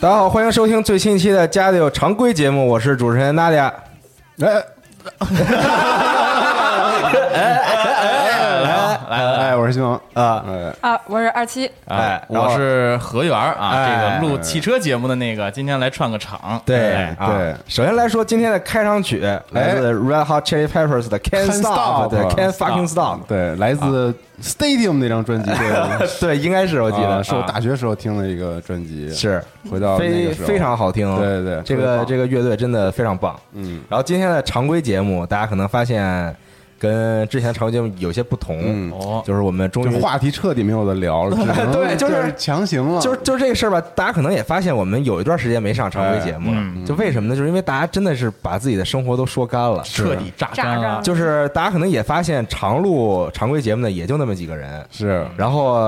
大家好，欢迎收听最新一期的《家里有常规》节目，我是主持人娜迪亚。哎，哎，我是新王啊，哎，啊，我是二七，哎，我是何源啊，哎这个录汽车节目的那个，今天来串个场。对对首先来说，今天的开场曲来自 Red Hot Chili Peppers 的 Can't Can't Stop，Stop 对，Can't Fucking Stop，对，来自 Stadium 那张专辑，对，对，应该是我记得啊是我大学时候听的一个专辑，是。回到非非常好听，对对对这个这个乐队真的非常棒。嗯。然后今天的常规节目，大家可能发现跟之前常规节目有些不同，就是我们终于话题彻底没有的聊了，对就是强行了，就是就是这个事儿吧，大家可能也发现，我们有一段时间没上常规节目了。嗯就为什么呢？就是因为大家真的是把自己的生活都说干了，彻底榨干了。就是大家可能也发现，常录常规节目呢，也就那么几个人。是然后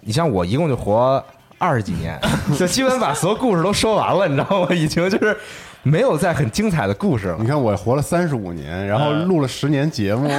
你像我，一共就活二十几年，就基本把所有故事都说完了，你知道吗？已经就是没有再很精彩的故事了你。看我活了三十五年，然后录了十年节目。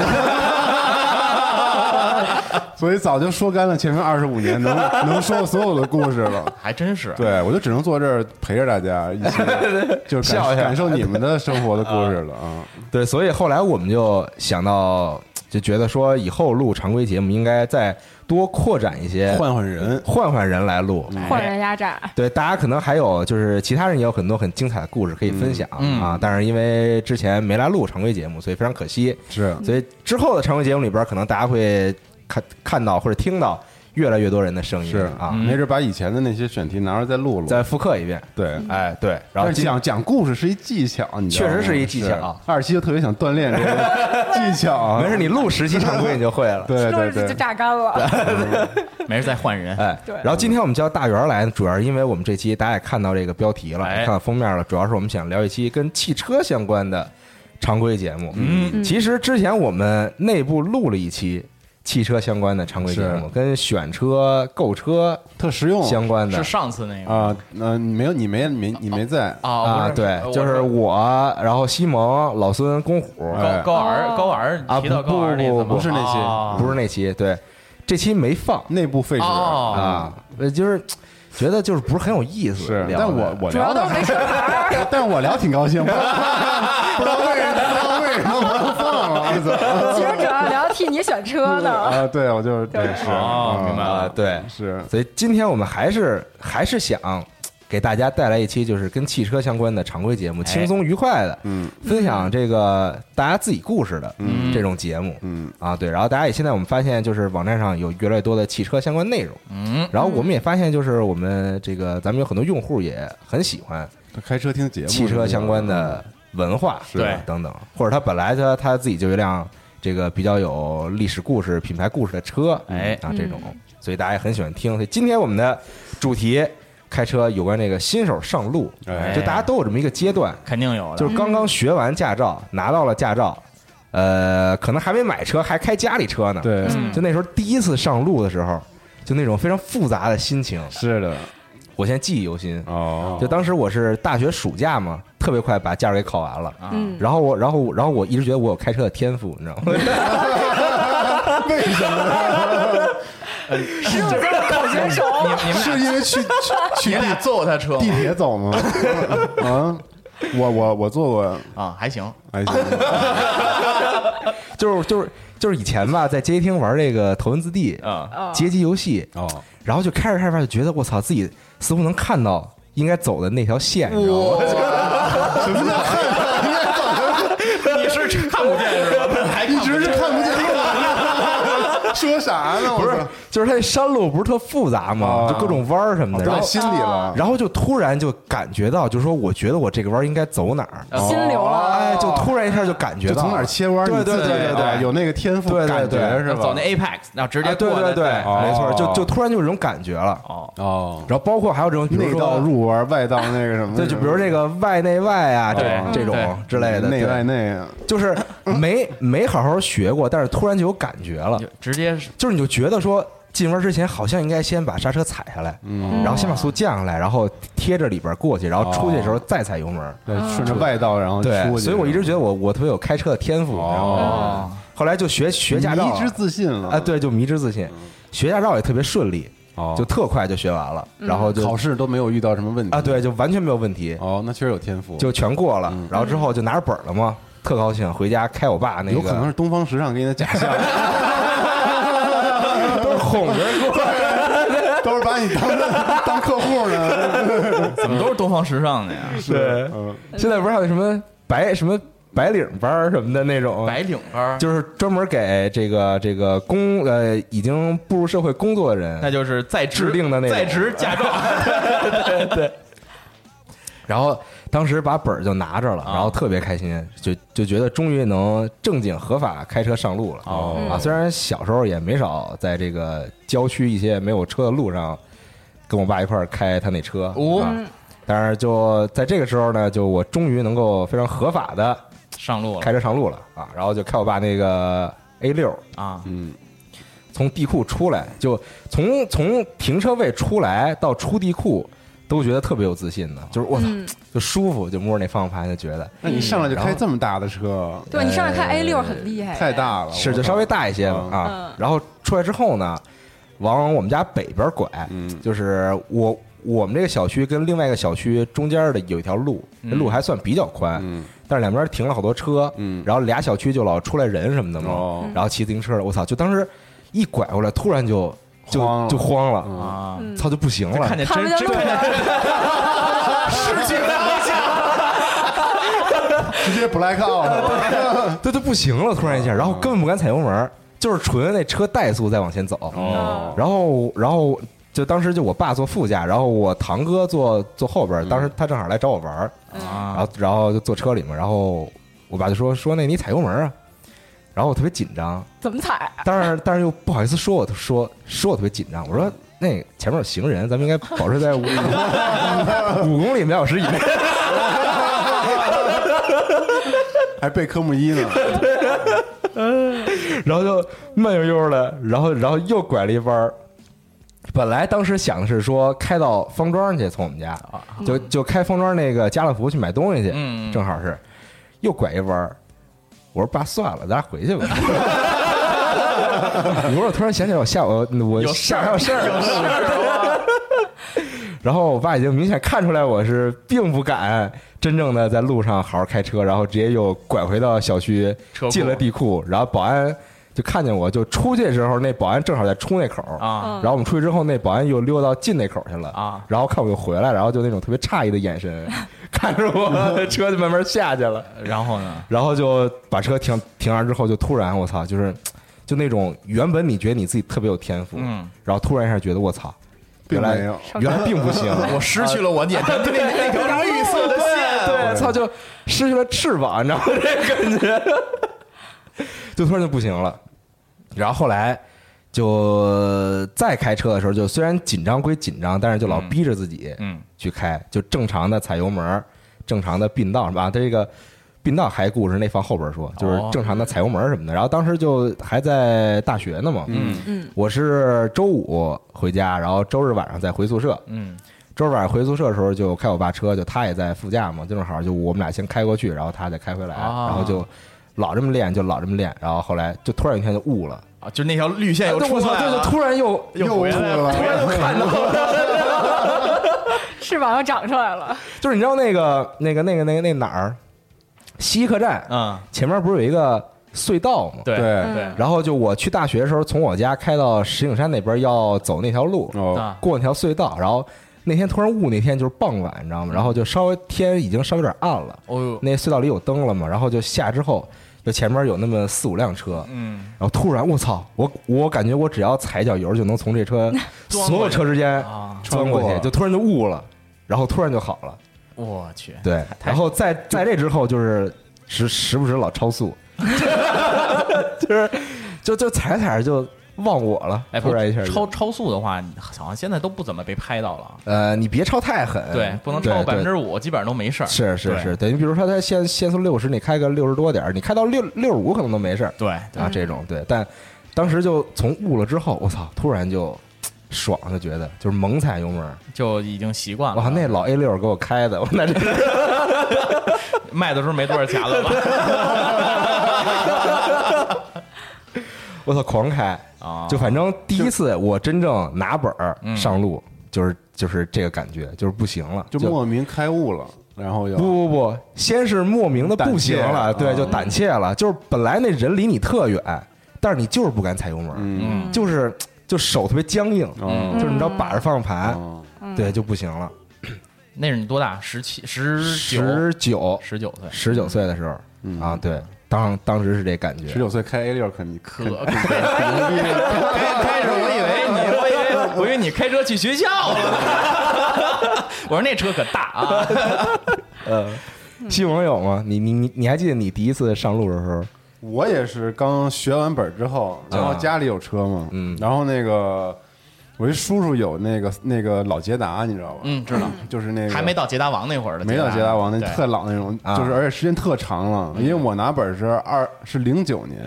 所以早就说干了前面二十五年能 能说的所有的故事了，还真是。对我就只能坐这儿陪着大家一起，就感感受你们的生活的故事了啊！对，所以后来我们就想到，就觉得说以后录常规节目应该再多扩展一些，换换人，换换人来录。换人压榨。对，大家可能还有就是其他人也有很多很精彩的故事可以分享、嗯啊，但是因为之前没来录常规节目，所以非常可惜。是所以之后的常规节目里边，可能大家会看看到或者听到越来越多人的声音是啊，没准把以前的那些选题拿出来再录录。再复刻一遍。对，哎，对，然后讲讲故事是一技巧，你知道吗确实是一技巧二期就特别想锻炼这个 技巧啊。没事，你录十期常规你就会了。对对对就，榨干了。没事再换人。哎，对然后今天我们叫大圆来，主要是因为我们这期大家也看到这个标题了，看到封面了，主要是我们想聊一期跟汽车相关的常规节目。嗯，其实之前我们内部录了一期汽车相关的常规节目，跟选车、购车特实用。相关的。是上次那个啊。呃，没有，你没没你没在，啊啊，对，就是我，然后西蒙、老孙、公虎，哎。高高高尔啊提到高尔那次吗？不不不是那期。哦。不是那期，对，这期没放。内部废纸。哦。啊，呃，就是觉得就是不是很有意思。是，但我我主要聊的。但我聊挺高兴，不知道不知道为什么，不知道为什么不放了，我操！其实主要替你选车呢。啊，对，我就是对。是。哦明白了。啊，对，是。所以今天我们还是还是想给大家带来一期就是跟汽车相关的常规节目，轻松愉快的，嗯。分享这个大家自己故事的嗯。这种节目。嗯。啊，对。然后大家也现在我们发现就是网站上有越来越多的汽车相关内容，嗯，然后我们也发现就是我们这个咱们有很多用户也很喜欢开车听节目，汽车相关的文化，对等等，或者他本来他他自己就一辆这个比较有历史故事、品牌故事的车，哎。啊这种，所以大家也很喜欢听。所以今天我们的主题开车有关这个新手上路，哎。就大家都有这么一个阶段，肯定有的，就是刚刚学完驾照，拿到了驾照，呃，可能还没买车，还开家里车呢，，对，嗯。就那时候第一次上路的时候，就那种非常复杂的心情，是的，我现在记忆犹新。哦，就当时我是大学暑假嘛，特别快把驾照给考完了。啊，嗯，然后我，然后，然后我一直觉得我有开车的天赋，你知道吗？为什么呢？十五岁的考选手，你们是因为去去 地坐过他车地铁走吗？啊，我我我坐过，啊？还行，还行，就是就是就是以前吧，在街机厅玩这个头文字 D 啊，街机游戏，哦，然后就开着开着就觉得我操，自己似乎能看到应该走的那条线，你知道吗？什么叫看？你是看不见是吧？还一直是看不见路，说啥呢？不是，就是它那山路不是特复杂吗？啊。就各种弯儿什么的，然后都在心里了。然后就突然就感觉到，就是说，我觉得我这个弯应该走哪儿，心流了。哎，就突然一下就感觉到就从哪儿切弯，对对对对对啊有那个天赋对对感觉对。是吧？走那 Apex，然后直接啊，对对对，哦没错，就就突然就有这种感觉了。哦，哦，然后包括还有这种，内道入弯，外道那个什么，对，就比如这个外内外啊，这对这种之类的，内对外内啊，就是没没好好学过，但是突然就有感觉了。就，直接是就是你就觉得说进弯之前好像应该先把刹车踩下来，嗯，然后先把速降下来，然后贴着里边过去，然后出去的时候再踩油门。对，顺着外道然后对，出去，所以我一直觉得我我特别有开车的天赋？哦，后来就学学驾照迷之自信了啊，，对，就迷之自信，学驾照也特别顺利，哦，就特快就学完了，然后就考试都没有遇到什么问题啊，对，，就完全没有问题，哦，那确实有天赋，就全过了嗯。然后之后就拿着本了嘛，特高兴，回家开我爸那个有可能是东方时尚给你的假象，哄着过，都是把你当当客户呢，怎么都是东方时尚的呀？对，嗯，现在不是还有什么白什么白领班什么的那种，白领班，就是专门给这个这个工呃已经步入社会工作的人，那就是在职制定的那种。在职驾照，对。然后当时把本儿就拿着了，啊然后特别开心，就就觉得终于能正经合法开车上路了。哦啊，虽然小时候也没少在这个郊区一些没有车的路上，跟我爸一块儿开他那车。哦啊但是就在这个时候呢，就我终于能够非常合法的上路了开车上路了啊，然后就开我爸那个 A 六，啊！嗯，从地库出来，就从从停车位出来到出地库，都觉得特别有自信呢，就是我操，嗯就舒服，就摸着那方向盘就觉得。那你上来就开这么大的车，对你上来开 A 六很厉害，太。大了，是就稍微大一些啊。嗯。然后出来之后呢，往我们家北边拐，嗯。就是我我们这个小区跟另外一个小区中间的有一条路，那路还算比较宽，嗯。但是两边停了好多车，嗯。然后俩小区就老出来人什么的嘛，哦。然后骑自行车，我操，就当时一拐过来，突然就就慌就慌了，嗯。啊，嗯。操就不行了，看见真真见路了，失去方向，直接 black out 了，对，就不行了，突然一下，然后根本不敢踩油门，就是纯那车怠速在往前走，哦。然后然后就当时就我爸坐副驾，然后我堂哥坐坐后边，当时他正好来找我玩儿，然啊，后然后就坐车里面，然后我爸就说说那你踩油门啊，然后我特别紧张，怎么踩？但是但是又不好意思说我说说我特别紧张，我说那前面有行人，咱们应该保持在五五公里每小时以内。还背科目一呢，然后就慢悠悠的，然后然后又拐了一弯儿。本来当时想的是说开到方庄去，从我们家就就开方庄那个家乐福去买东西去，嗯正好是又拐一弯儿。我说爸，算了，咱俩回去吧。我说我突然想起来，我下午我下还有事儿，有事儿然后我爸已经明显看出来我是并不敢真正的在路上好好开车，然后直接又拐回到小区进了地库，然后保安就看见我就出去的时候，那保安正好在出那口儿啊然后我们出去之后，那保安又溜到进那口儿去了啊然后看我又回来，然后就那种特别诧异的眼神看着我，车就慢慢下去了。然后呢？然后就把车停停完之后，就突然我操，就是就那种原本你觉得你自己特别有天赋，嗯，然后突然一下觉得我操，原来原来并不行，我失去了我眼前那那条绿色的线，对，操，就失去了翅膀，你知道吗？这感觉，就突然就不行了。然后后来就再开车的时候，就虽然紧张归紧张，但是就老嗯逼着自己嗯去开，就正常的踩油门，正常的并道是吧？它这个并道还故事那放后边说，就是哦正常的踩油门什么的。然后当时就还在大学呢嘛，嗯。嗯，我是周五回家，然后周日晚上再回宿舍。嗯。周日晚上回宿舍的时候，就开我爸车，就他也在副驾嘛，就正好就我们俩先开过去，然后他再开回来，啊。然后就老这么练，就老这么练，然后后来就突然有一天就悟了，啊，就那条绿线又出来了，对就突然又又出回来了了，突然又看到了，翅膀又长出来了。就是你知道那个那个那个那个那哪儿，西客站嗯，前面不是有一个隧道吗？对对。对。然后就我去大学的时候，从我家开到石景山那边要走那条路，过那条隧道，然后那天突然雾，那天就是傍晚，你知道吗？然后就稍微天已经稍微有点暗了，哦呦，那隧道里有灯了嘛，然后就下之后，就前面有那么四五辆车，嗯，然后突然我操，我我感觉我只要踩一脚油就能从这车所有车之间啊，钻过去，就突然就悟了，然后突然就好了，我去，对，然后在在这之后就是时时不时老超速，就是就就踩着踩着就忘我了，哎，不突然一下超超速的话，好像现在都不怎么被拍到了。呃，你别超太狠，对，不能超过百分之五，基本上都没事儿。是是是，等于比如说它限限速六十，你开个六十多点儿你开到六六十五可能都没事儿对啊，这种对。但当时就从悟了之后，我操，突然就爽，就觉得就是猛踩油门，就已经习惯了。哇，那老 A 六给我开的，我那这 卖的时候没多少钱了吧？我操狂开，啊，就反正第一次我真正拿本上路，就是就是这个感觉，就是不行了，就莫名开悟了，然后又不不不，先是莫名的不行了，对，就胆怯了。就是本来那人离你特远，但是你就是不敢踩油门，就是就手特别僵硬，哦就是你知道把着方向盘，哦对，就不行了。那是你多大？十七、十九、十九十九岁，十九岁的时候嗯啊，对，当当时是这感觉十。九岁开 A 六，可你可牛逼开开始我以为你，我以为我以为你开车去学校了。我说那车可大啊！呃，西蒙有吗？你你你你还记得你第一次上路的时候？我也是刚学完本之后，然后家里有车嘛，嗯然后那个我一叔叔有那个那个老捷达，你知道吧？嗯，知道，就是那个还没到捷达王那会儿的，没到捷达王那特老那种，啊就是而且时间特长了，因为我拿本是二是零九年，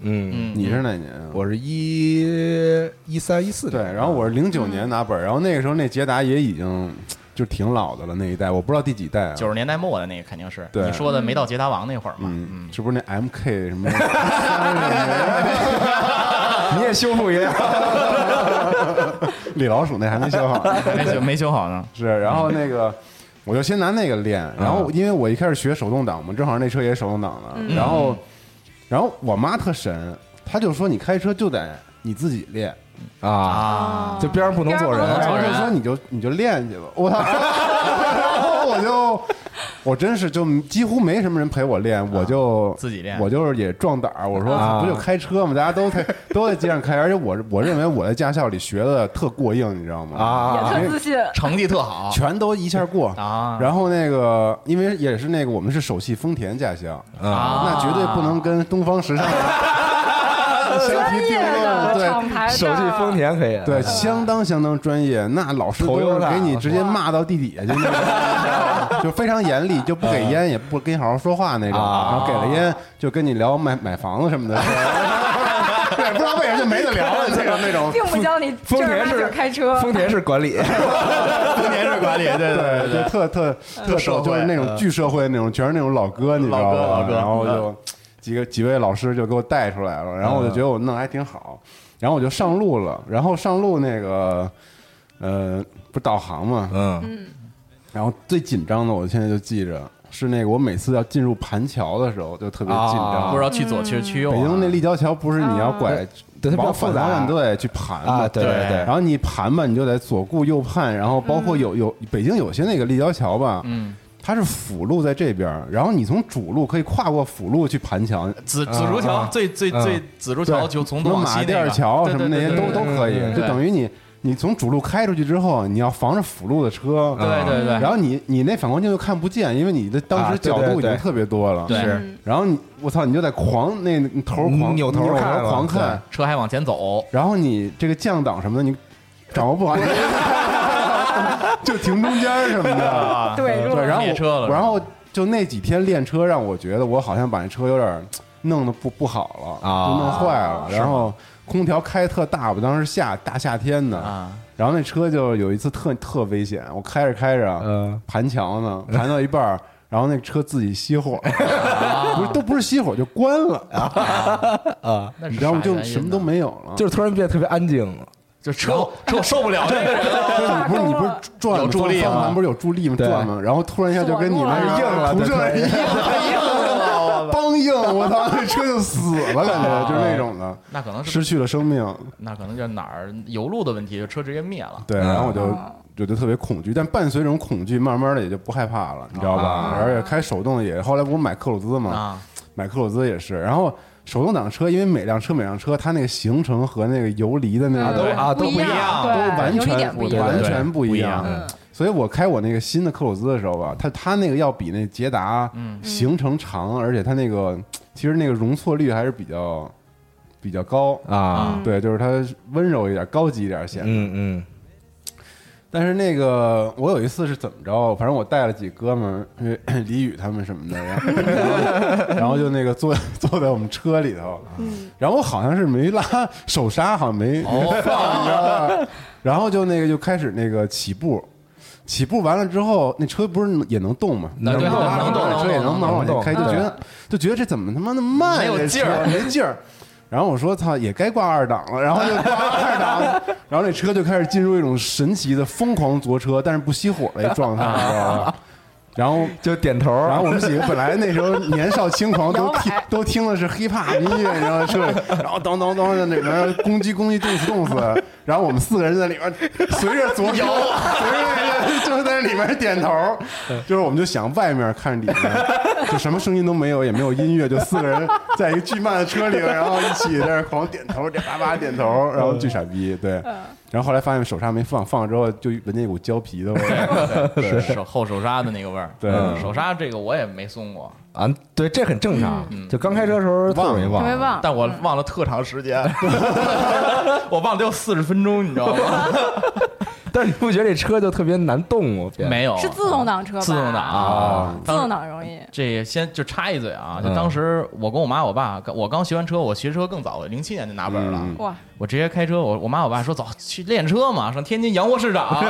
嗯，嗯，你是哪年啊？我是一一三一四对，然后我是零九年拿本，然后那个时候那捷达也已经就挺老的了，那一代我不知道第几代啊。九十年代末的那个肯定是对你说的没到捷达王那会儿嘛？嗯，是不是那 MK 什么？你也修复一辆，李老鼠那还没修好呢。没修没修好呢。是，然后那个我就先拿那个练，然后因为我一开始学手动挡嘛，正好那车也是手动挡的，然后然后我妈特神，她就说你开车就得你自己练，啊，啊，就边上不能坐人。然后就说你就你就练去吧，我操，然后我就我真是就几乎没什么人陪我练，我就自己练。我就是也壮胆儿，我说啊。不就开车吗？大家都在都在街上开，而且我我认为我在驾校里学的特过硬，你知道吗？啊。也特自信。成绩特好全都一下过啊。然后那个，因为也是那个，我们是首汽丰田驾校，啊，那绝对不能跟东方时尚 相提并厂牌的手续丰田可以，对，相当相当专业。那老师都是给你直接骂到地底下去，就非常严厉，就不给烟，也不跟你好好说话那种。啊然后给了烟，就跟你聊买买房子什么的。对，不知道为什么就没得聊了，这种那种。并不教你丰田是开车，丰田是管理，丰田是管理，对对，就特特特社会就是那种巨社会那种，全是那种老哥，你知道老哥吧？老哥然后就几个几位老师就给我带出来了，然后我就觉得我弄得还挺好，然后我就上路了，然后上路那个呃不是导航嘛，嗯。然后最紧张的，我现在就记着是那个，我每次要进入盘桥的时候就特别紧张。啊不知道去左去去右啊。北京那立交桥不是你要拐，对往反复杂。方向对去盘啊，嘛，对对对。然，后你盘吧，你就得左顾右盼，然后包括有有北京有些那个立交桥吧，嗯，它是辅路在这边，然后你从主路可以跨过辅路去盘桥，紫紫竹桥啊最最啊。最紫竹桥就从马东往西那个。甸桥什么那些都都可以，嗯就等于你你从主路开出去之后，你要防着辅路的车，对对对。然后你你那反光镜又看不见，因为你的当啊时对对对角度已经特别多了，对。是。然后你我操，你就在狂那头狂扭头扭看了。狂看，车还往前走，然后你这个降档什么的，你掌握不好，就停中间什么的。对，对，然后车了我然后就那几天练车，让我觉得我好像把那车有点弄得不不好了，啊。就弄坏了。然后空调开特大吧，当时夏大夏天的，啊，然后那车就有一次特特危险，我开着开着，嗯。盘桥呢，盘到一半儿，然后那车自己熄火，不是都不是熄火就关了，那是你知道吗？啥原因就什么都没有了。就是突然变得特别安静了。就车车受不了这个人了。不是你不是转吗有助力吗方方向盘不是有助力吗？转吗？然后突然一下就跟你们锁住了不是对硬了，梆硬，我操，那车就死了，感觉就是那种的，那可能是失去了生命。那可能就是哪儿油路的问题，就车直接灭了。对，然后我就就就特别恐惧，但伴随这种恐惧，慢慢的也就不害怕了，你知道吧啊？而且开手动也，后来不是买克鲁兹嘛，啊，买克鲁兹也是，然后。手动挡车，因为每辆车每辆车，它那个行程和那个游离的那个都啊都不不一样，都完全不一样。完全不一样。所以我开我那个新的克鲁兹的时候吧，它它那个要比那捷达嗯。行程长，而且它那个其实那个容错率还是比较比较高。啊，对，就是它温柔一点，高级一点显得。嗯嗯但是那个我有一次是怎么着？反正我带了几哥们儿，因为 李宇他们什么的，然后 然后就那个坐坐在我们车里头，然后我好像是没拉手刹，好像没没放，你知道吧？然后就那个就开始那个起步。起步完了之后，那车不是也能动吗？能动啊，能动那车也能能往前开，就觉得就觉得这怎么他妈那么慢没有劲儿没劲儿。然后我说操，也该挂二档了，然后就挂 二档，然后那车就开始进入一种神奇的疯狂坐车，但是不熄火的一状态，你知道吧？然后就点头。然后我们几个本来那时候年少轻狂，都听都听的是 hiphop 音乐，你知道吗？车里，然后当当当在里面攻击攻击，动死动死，然后我们四个人在里面随着左摇，随着那个就在里面点头，就是我们就想外面看里面，就什么声音都没有，也没有音乐，就四个人在一个巨慢的车里，然后一起在那狂点头，叭叭点头，然后巨傻逼，对。然后后来发现手刹没放，放了之后就闻见一股胶皮的味儿。是手后手刹的那个味儿。对嗯手刹这个我也没松过，啊，对，这很正常。嗯就刚开车的时候特容易忘特别，忘。但我忘了特长时间，我忘了得有四十分钟，你知道吗？但是你不觉得这车就特别难动吗？没有，是自动挡车吧？自动挡啊自动挡容易。这先就插一嘴啊，就嗯当时我跟我妈我爸，我刚学完车，我学车更早了，零七年就拿本了。嗯哇，我直接开车，我我妈我爸说走去练车嘛，上天津洋货市场，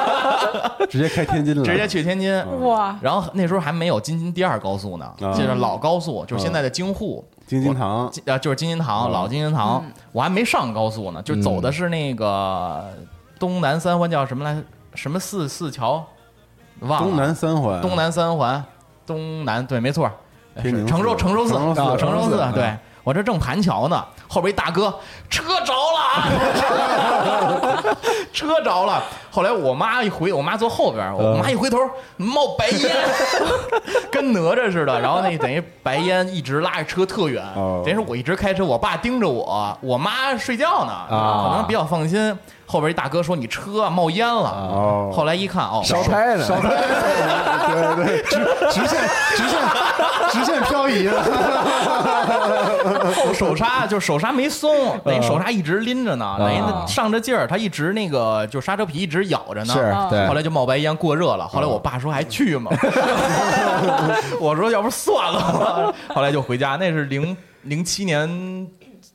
直接开天津了，直接去天津。哇，然后那时候还没有京津第二高速呢，啊就是老高速，就是现在的京沪。京津塘。京呃，就是京津塘，嗯老京津塘，我还没上高速呢，就走的是那个东南三环，叫什么来？什么四四桥？忘了。东南三环，东南三环，东南对，没错，天宁是承寿寺。承寿寺。对。我这正盘桥呢，后边一大哥车着了，车着了。后来我妈一回，我妈坐后边，我妈一回头冒白烟，跟哪吒似的。然后那等于白烟一直拉着车特远，哦。等于是我一直开车，我爸盯着我，我妈睡觉呢，啊。可能比较放心。后边一大哥说你车啊冒烟了，哦。后来一看哦，烧胎呢，对对对，直直线直线直线漂移了，后手刹就是手刹没松，等于手刹一直拎着呢，等于那上着劲儿，他一直那个就刹车皮一直咬着呢。是对后来就冒白烟过热了，后来我爸说还去吗？我说要不算了吧。后来就回家，那是零零七年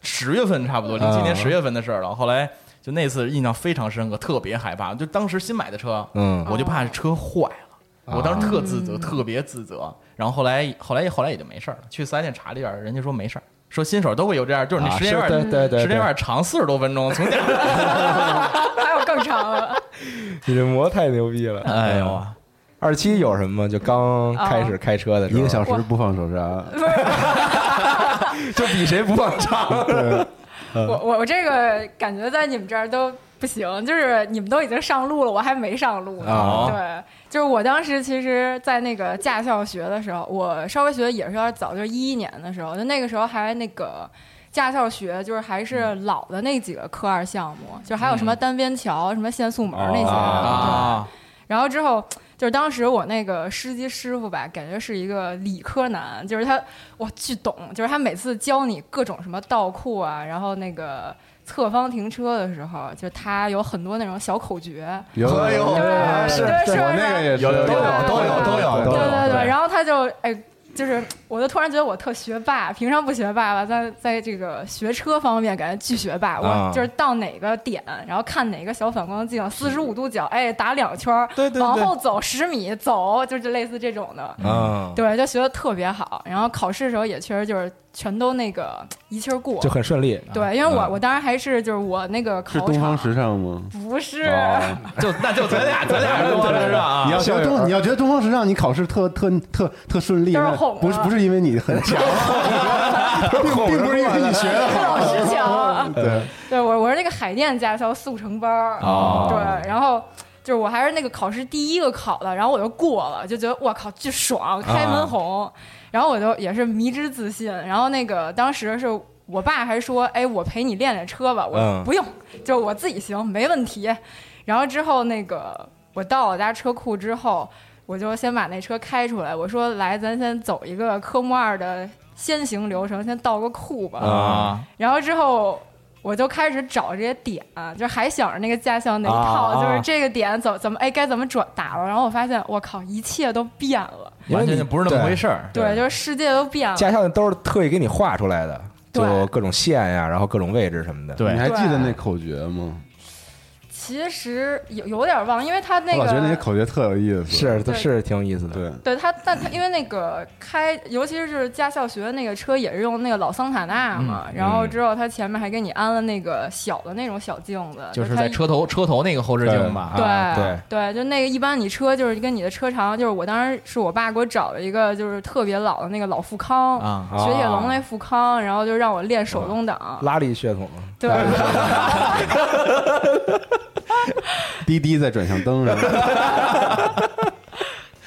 十月份差不多，零七年十月份的事儿了。后来就那次印象非常深刻，特别害怕。就当时新买的车，嗯我就怕车坏了。我当时特自责，特别自责。然后后来，后来，后来也就没事儿了。去四 S 店查了一下，人家说没事儿，说新手都会有这样，就是你啊时间有是点对对对时间有点长，四十多分钟，从家，还有更长了。你这膜太牛逼了！哎呦啊，二七有什么？就刚开始开车的时候，一个小时不放手刹，就比谁不放长。对，我我我这个感觉在你们这儿都不行，就是你们都已经上路了，我还没上路呢。啊对，就是我当时其实，在那个驾校学的时候，我稍微学的也是有点早，就是一一年的时候，就那个时候还那个。驾校学就是还是老的那几个科二项目，就还有什么单边桥、什么限速门那些。对啊，然后之后就是当时我那个司机师傅吧，感觉是一个理科男，就是他哇巨懂，就是他每次教你各种什么倒库啊，然后那个侧方停车的时候，就他有很多那种小口诀。有哎呦对是对是我那个也是有有有都有都有都有对对对然后他就哎。就是，我就突然觉得我特学霸，平常不学霸吧，在在这个学车方面感觉巨学霸。啊我就是到哪个点，然后看哪个小反光镜，四十五度角，哎，打两圈儿，对对对往后走十米，走，就是类似这种的。啊，对，就学的特别好，然后考试的时候也确实就是全都那个一气儿过。就。很顺利。对，因为我嗯我当时还是就是我那个考是东方场。时尚吗？不是，哦。就那就咱俩 咱俩东方时尚啊，你要觉得东，你要觉得东方时尚，你考试特特特特顺利，那都是哄啊不是不是因为你很强，并并不是因为你学的好。老师强。对，对我我是那个海淀驾校速成班儿，哦。对，然后。就是我还是那个考试第一个考的，然后我就过了，就觉得我靠巨爽，开门红，然后我就也是迷之自信。然后那个当时是我爸还说，哎，我陪你练练车吧，我说嗯不用，就我自己行，没问题。然后之后那个我到我家车库之后，我就先把那车开出来，我说来，咱先走一个科目二的先行流程，先倒个库吧。啊，然后之后我就开始找这些点，就还想着那个驾校那一套，啊就是这个点怎怎么哎该怎么转打了。然后我发现我靠，一切都变了，完全就不是那么回事儿。对，就是世界都变了。驾校都是特意给你画出来的，就各种线呀，然后各种位置什么的。对你还记得那口诀吗？其实有有点忘，因为他那个我觉得那些。口诀特有意思。是，对是挺有意思的。对，对他，但他因为那个开，尤其是驾校学的那个车，也是用那个老桑塔纳嘛。然后之后他前面还给你安了那个小的那种小镜子，就是在车头车头那个后视镜吧，对、啊对对，就那个一般你车就是跟你的车长，就是我当时是我爸给我找了一个就是特别老的那个老富康，啊，雪铁龙那富康，然后就让我练手动挡，拉力血统，对，滴滴在转向灯上，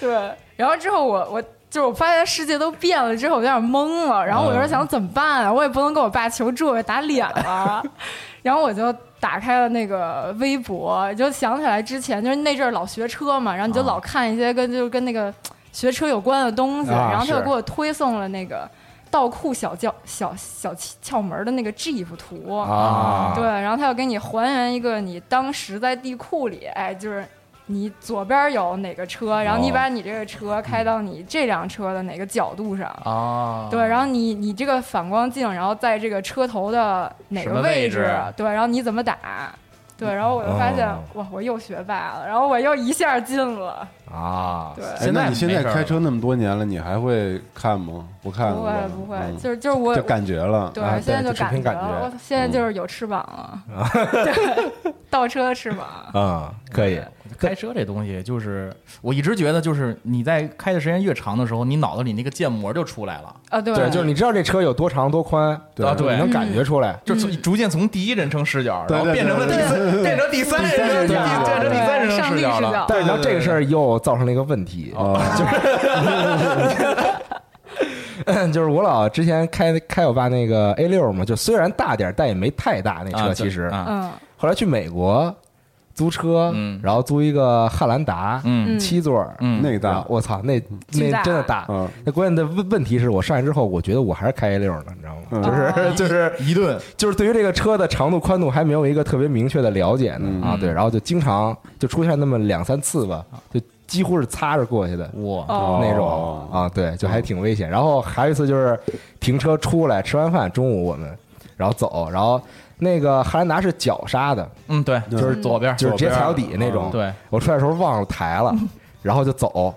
对，然后之后我我就是我发现世界都变了之后，我有点懵了，然后我就想怎么办啊？我也不能跟我爸求助，我打脸了，然后我就打开了那个微博，就想起来之前就是那阵儿老学车嘛，然后你就老看一些跟就是跟那个学车有关的东西，啊然后他就给我推送了那个。倒库小窍小小窍门的那个 GIF 图。啊。对，然后他要给你还原一个你当时在地库里，哎，就是你左边有哪个车，然后你哦把你这个车开到你这辆车的哪个角度上，啊，对，然后你你这个反光镜，然后在这个车头的哪个位位置？对，然后你怎么打，对，然后我就发现、哦。哇，我又学霸了，然后我又一下进了，啊，对。哎现在那你现在开车那么多年了，你还会看吗？不看了不，会不会，嗯就是就是我就感觉了。对，啊现在对就就感觉了，现在就是有翅膀了，对，倒车的翅膀。嗯，可以，开车这东西就是，我一直觉得就是你在开的时间越长的时候，你脑子里那个建模就出来了，啊，对，对，就是你知道这车有多长多宽，对啊对你能感觉出来。就从逐渐从第一人称视角，对对然后变成了第对三，变成第三人称，第第三人称变成第三人称视角了。视角，但是然后这个事儿又造成了一个问题，哦，就是我老之前开开我爸那个 A 六嘛，就虽然大点儿，但也没太大那车，啊其实。后来去美国租车，嗯。然后租一个汉兰达，嗯。七座，嗯。那个大，我操，那那真的大。嗯，那关键的问问题是我上去之后，我觉得我还是开 A 六呢，你知道吗？嗯。就是 就是一顿。就是对于这个车的长度宽度还没有一个特别明确的了解呢。嗯。啊，对，然后就经常就出现那么两三次吧，就几乎是擦着过去的。哇。哦那种哦。啊，对，就还挺危险。然后还有一次就是停车出来吃完饭，中午我们然后走，然后那个汉兰达是脚刹的，嗯对，就是左边。就是直接踩到底下那种。对，我出来的时候忘了抬了，然后就走，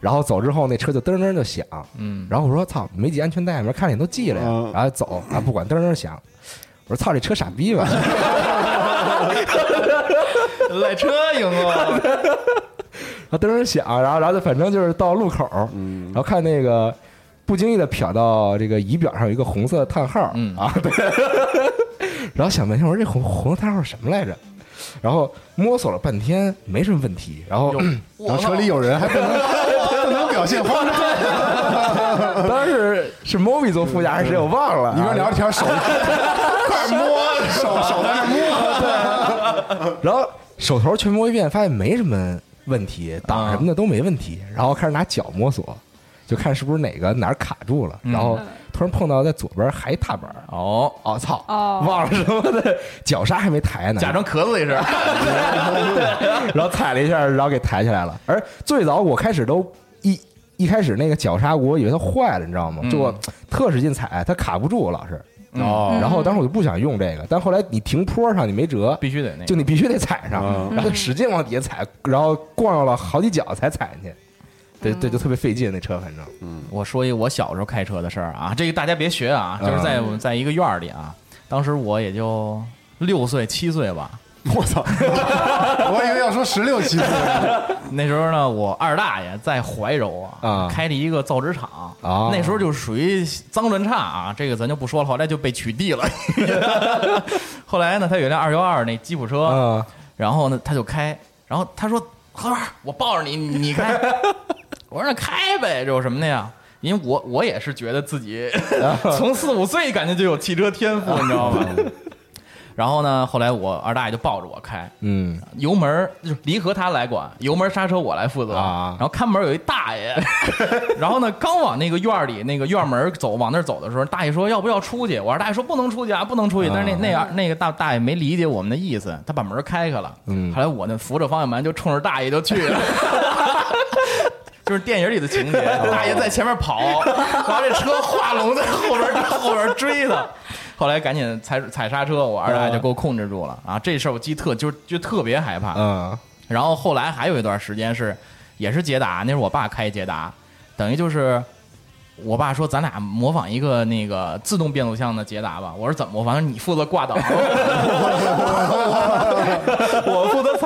然后走之后那车就噔噔就响，嗯，然后我说操，没系安全带，没看你都系了呀，嗯。然后走啊，不管噔噔响，我说操，这车傻逼吧，赖车赢了，然 后噔噔响，然后然后就反正就是到路口，嗯。然后看那个不经意的瞟到这个仪表上有一个红色叹号，嗯。啊，对，然后想半天，我说这红红色叹号什么来着？然后摸索了半天，没什么问题，然后然后车里有人还不能 不能表现慌张，当时是 Moby 坐副驾还是谁我忘了，啊一边聊着天手快摸，手手在那摸，然后手头全摸一遍，发现没什么问题，挡什么的都没问题，然后开始拿脚摸索，就看是不是哪个哪儿卡住了，然后突然碰到在左边还一踏板，哦，哦操，哦。忘了什么的，脚刹还没抬呢，假装壳子里是，然后踩了一下，然后给抬起来了。而最早我开始都一一开始那个脚刹，我以为它坏了，你知道吗？嗯。就我特使劲踩，它卡不住，老是。哦然后当时我就不想用这个，但后来你停坡上你没辙，必须得那个，就你必须得踩上，嗯然后使劲往底下踩，然后逛了好几脚才踩进去。对对，就特别费劲那车，反正我说一个我小时候开车的事儿啊，这个大家别学啊，就是在我们在一个院儿里啊，当时我也就六岁七岁吧，我操，我以为要说十六七岁，那时候呢，我二大爷在怀柔啊，啊开了一个造纸厂啊那时候就属于脏乱差啊，这个咱就不说了，后来就被取缔了。后来呢，他有一辆二幺二那吉普车，啊然后呢，他就开，然后他说：“何老师，我抱着你，你你开。”我说：“那开呗，这有什么的呀？”因为我我也是觉得自己从四五岁感觉就有汽车天赋，你知道吗？然后呢，后来我二大爷就抱着我开，嗯油门就是离合他来管，油门刹车我来负责。啊然后看门有一大爷，然后呢，刚往那个院里那个院门走，往那儿走的时候，大爷说要不要出去？我二大爷说不能出去啊，不能出去。但是那那样那个大大爷没理解我们的意思，他把门开开了。嗯后来我呢扶着方向盘就冲着大爷就去了。就是电影里的情节，大爷在前面跑，然后这车画龙在后边后边追他，后来赶紧踩踩刹车，我二大爷就给我控制住了啊！这事儿我记特就就特别害怕。嗯然后后来还有一段时间是，也是捷达，那是我爸开捷达，等于就是我爸说咱俩模仿一个那个自动变速箱的捷达吧。我说怎么模仿？他说你负责挂档，我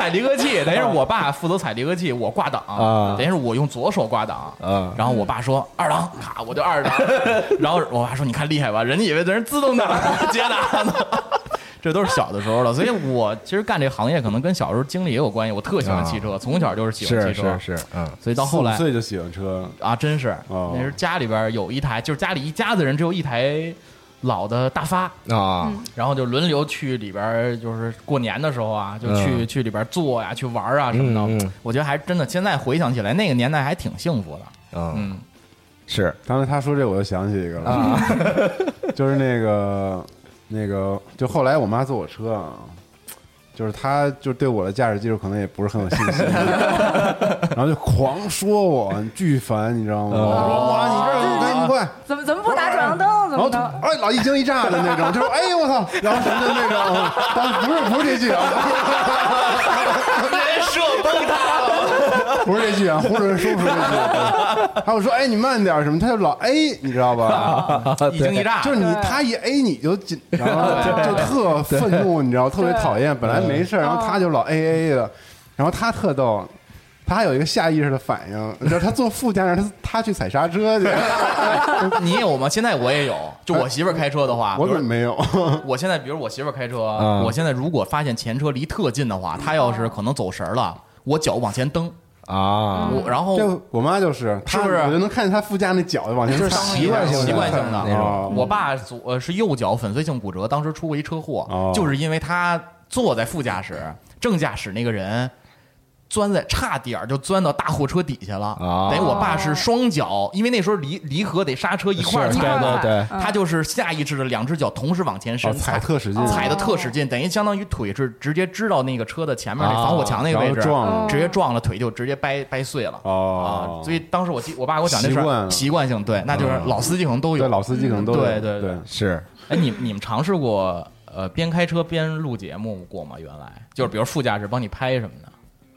踩离合器，等于是我爸负责踩离合器，我挂档，啊等于是我用左手挂档。啊然后我爸说二档，咔我就二档，然后我爸说 你看厉害吧，人家以为这是自动挡 捷达呢。这都是小的时候了，所以我其实干这行业可能跟小时候经历也有关系。我特喜欢汽车，从小就是喜欢汽车，是是，嗯所以到后来岁就喜欢车，啊，真是哦那时候家里边有一台，就是家里一家子人只有一台老的大发，啊。然后就轮流去里边，就是过年的时候啊，就去、嗯。去里边坐呀，去玩啊什么的。嗯嗯我觉得还真的，现在回想起来，那个年代还挺幸福的。嗯嗯，是。刚才他说这，我就想起一个了，啊。就是那个那个，就后来我妈坐我车啊，就是她就对我的驾驶技术可能也不是很有信心，然后就狂说我巨烦，你知道吗？嗯我说哇，你这你赶紧快，怎么怎么不打转向灯？怎然后么着？哎老一惊一乍的那种，就是哎呦我操，然后什么的那种，当不是不是这句啊，人设崩塌了。不是这句啊，胡主任说不出这句，还有说哎你慢点什么，他就老 A，，你知道吧？一惊一乍，就是你他一 A 你就紧张，就特愤怒，你知道，特别讨厌。本来没事，然后他就老 A A 的，然后他特逗，他还有一个下意识的反应，你知道，他坐副驾驶，他 他去踩刹车去，你有吗？现在我也有。就我媳妇儿开车的话，我怎么没有？我现在比如我媳妇儿开车，嗯我现在如果发现前车离特近的话，她要是可能走神儿了，我脚往前蹬，啊我然后这我妈就是，她是不是我就能看见她副驾那脚往前就是蹬习惯性习惯性的那种哦我爸左呃是右脚粉碎性骨折，当时出过一车祸，哦就是因为他坐在副驾驶，正驾驶那个人钻在差点儿就钻到大货车底下了。哦等于我爸是双脚，因为那时候离离合得刹车一块儿踩，对对对他就是下意识的两只脚同时往前伸，哦踩特使劲踩的特使劲，等于相当于腿是直接支到那个车的前面那哦防火墙那个位置，直接撞了，腿就直接掰掰碎了。哦啊，所以当时我记我爸给我讲这事儿，习惯习惯性对，那就是老司机可能都有对，。老司机可能都有对对对，是哎，你你们尝试过呃边开车边录节目过吗？原来就是比如副驾驶帮你拍什么的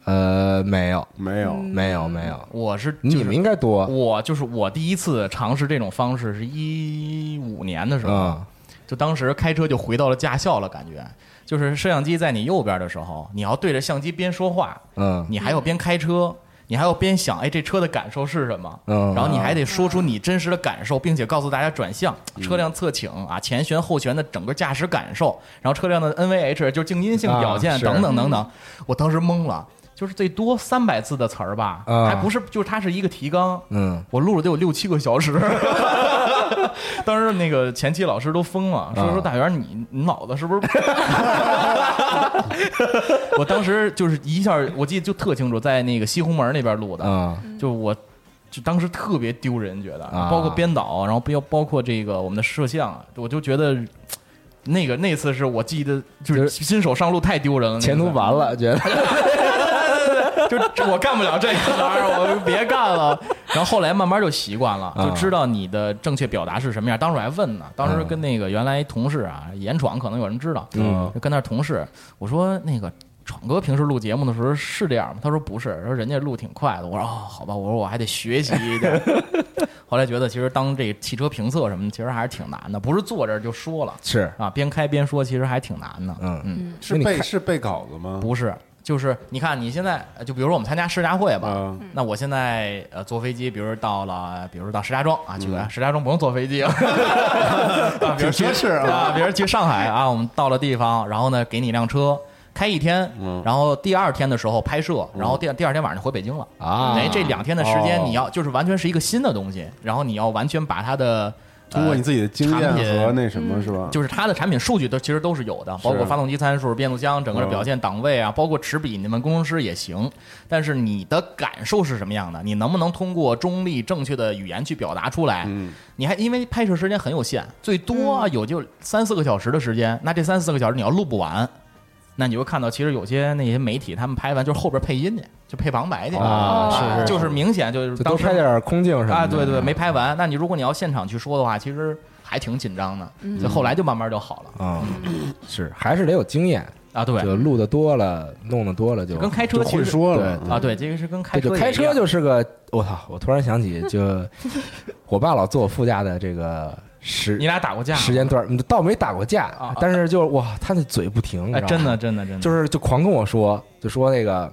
呃，没有，没有，没有，没有，我是你们应该多，我就是我第一次尝试这种方式是一五年的时候，嗯。就当时开车就回到了驾校了，感觉。就是摄像机在你右边的时候，你要对着相机边说话，嗯。你还要边开车，你还要边想，哎，这车的感受是什么？嗯？然后你还得说出你真实的感受，并且告诉大家转向、车辆侧倾啊、前悬后悬的整个驾驶感受，然后车辆的 NVH 就是静音性表现等等等等。我当时懵了，就是最多三百字的词儿吧，啊。还不是，就是它是一个提纲。嗯。我录了得有六七个小时，当时那个前期老师都疯了，说啊。说大元你你脑子是不是？我当时就是一下，我记得就特清楚，在那个西红门那边录的，啊。就我。就当时特别丢人，觉得。啊。包括编导，然后包包括这个我们的摄像，我就觉得那个那次是我记得就是新手上路太丢人了，前途完了，觉得 就这我干不了这个玩意儿，我就别干了。然后后来慢慢就习惯了，啊就知道你的正确表达是什么样。当时我还问呢，当时跟那个原来同事啊，严闯可能有人知道，嗯就跟那同事，我说那个。闯哥平时录节目的时候是这样吗？他说不是，说人家录挺快的。我说哦，好吧，我说我还得学习一点。后来觉得其实当这汽车评测什么的，其实还是挺难的，不是坐这儿就说了是，啊，边开边说，其实还挺难的。嗯嗯，是背是背稿子吗？不是，就是你看你现在，呃就比如说我们参加世家会吧，啊，那我现在呃坐飞机，比如到了，比如到石家庄啊，去嗯。石家庄不用坐飞机啊，啊比如去挺奢侈啊啊，比如去上海啊，我们到了地方，然后呢给你一辆车。开一天嗯，然后第二天的时候拍摄，然后第二第二天晚上就回北京了。啊。等于这两天的时间，哦。你要就是完全是一个新的东西，然后你要完全把它的通过你自己的经验和那什么是吧？就是它的产品数据都其实都是有的，包括发动机参数、变速箱整个的表现、档位啊，包括齿比，你们工程师也行。但是你的感受是什么样的？你能不能通过中立正确的语言去表达出来？嗯，你还因为拍摄时间很有限，最多有就三四个小时的时间，那这三四个小时你要录不完。那你就会看到，其实有些那些媒体他们拍完就是后边配音去，就配旁白去啊是是就是明显就是当拍点空镜什么的啊，对对，没拍完。那你如果你要现场去说的话，其实还挺紧张的。就后来就慢慢就好了啊，是还是得有经验，啊。对，就录的多了，弄的多了就就跟开车其实说了对啊，对，这个是跟开车开车就是个，我操！我突然想起，就 我爸老坐我副驾的这个时你俩打过架时间段，倒没打过架啊，但是就是哇，他那嘴不停，哎，真的真的真的，就是就狂跟我说，就说那个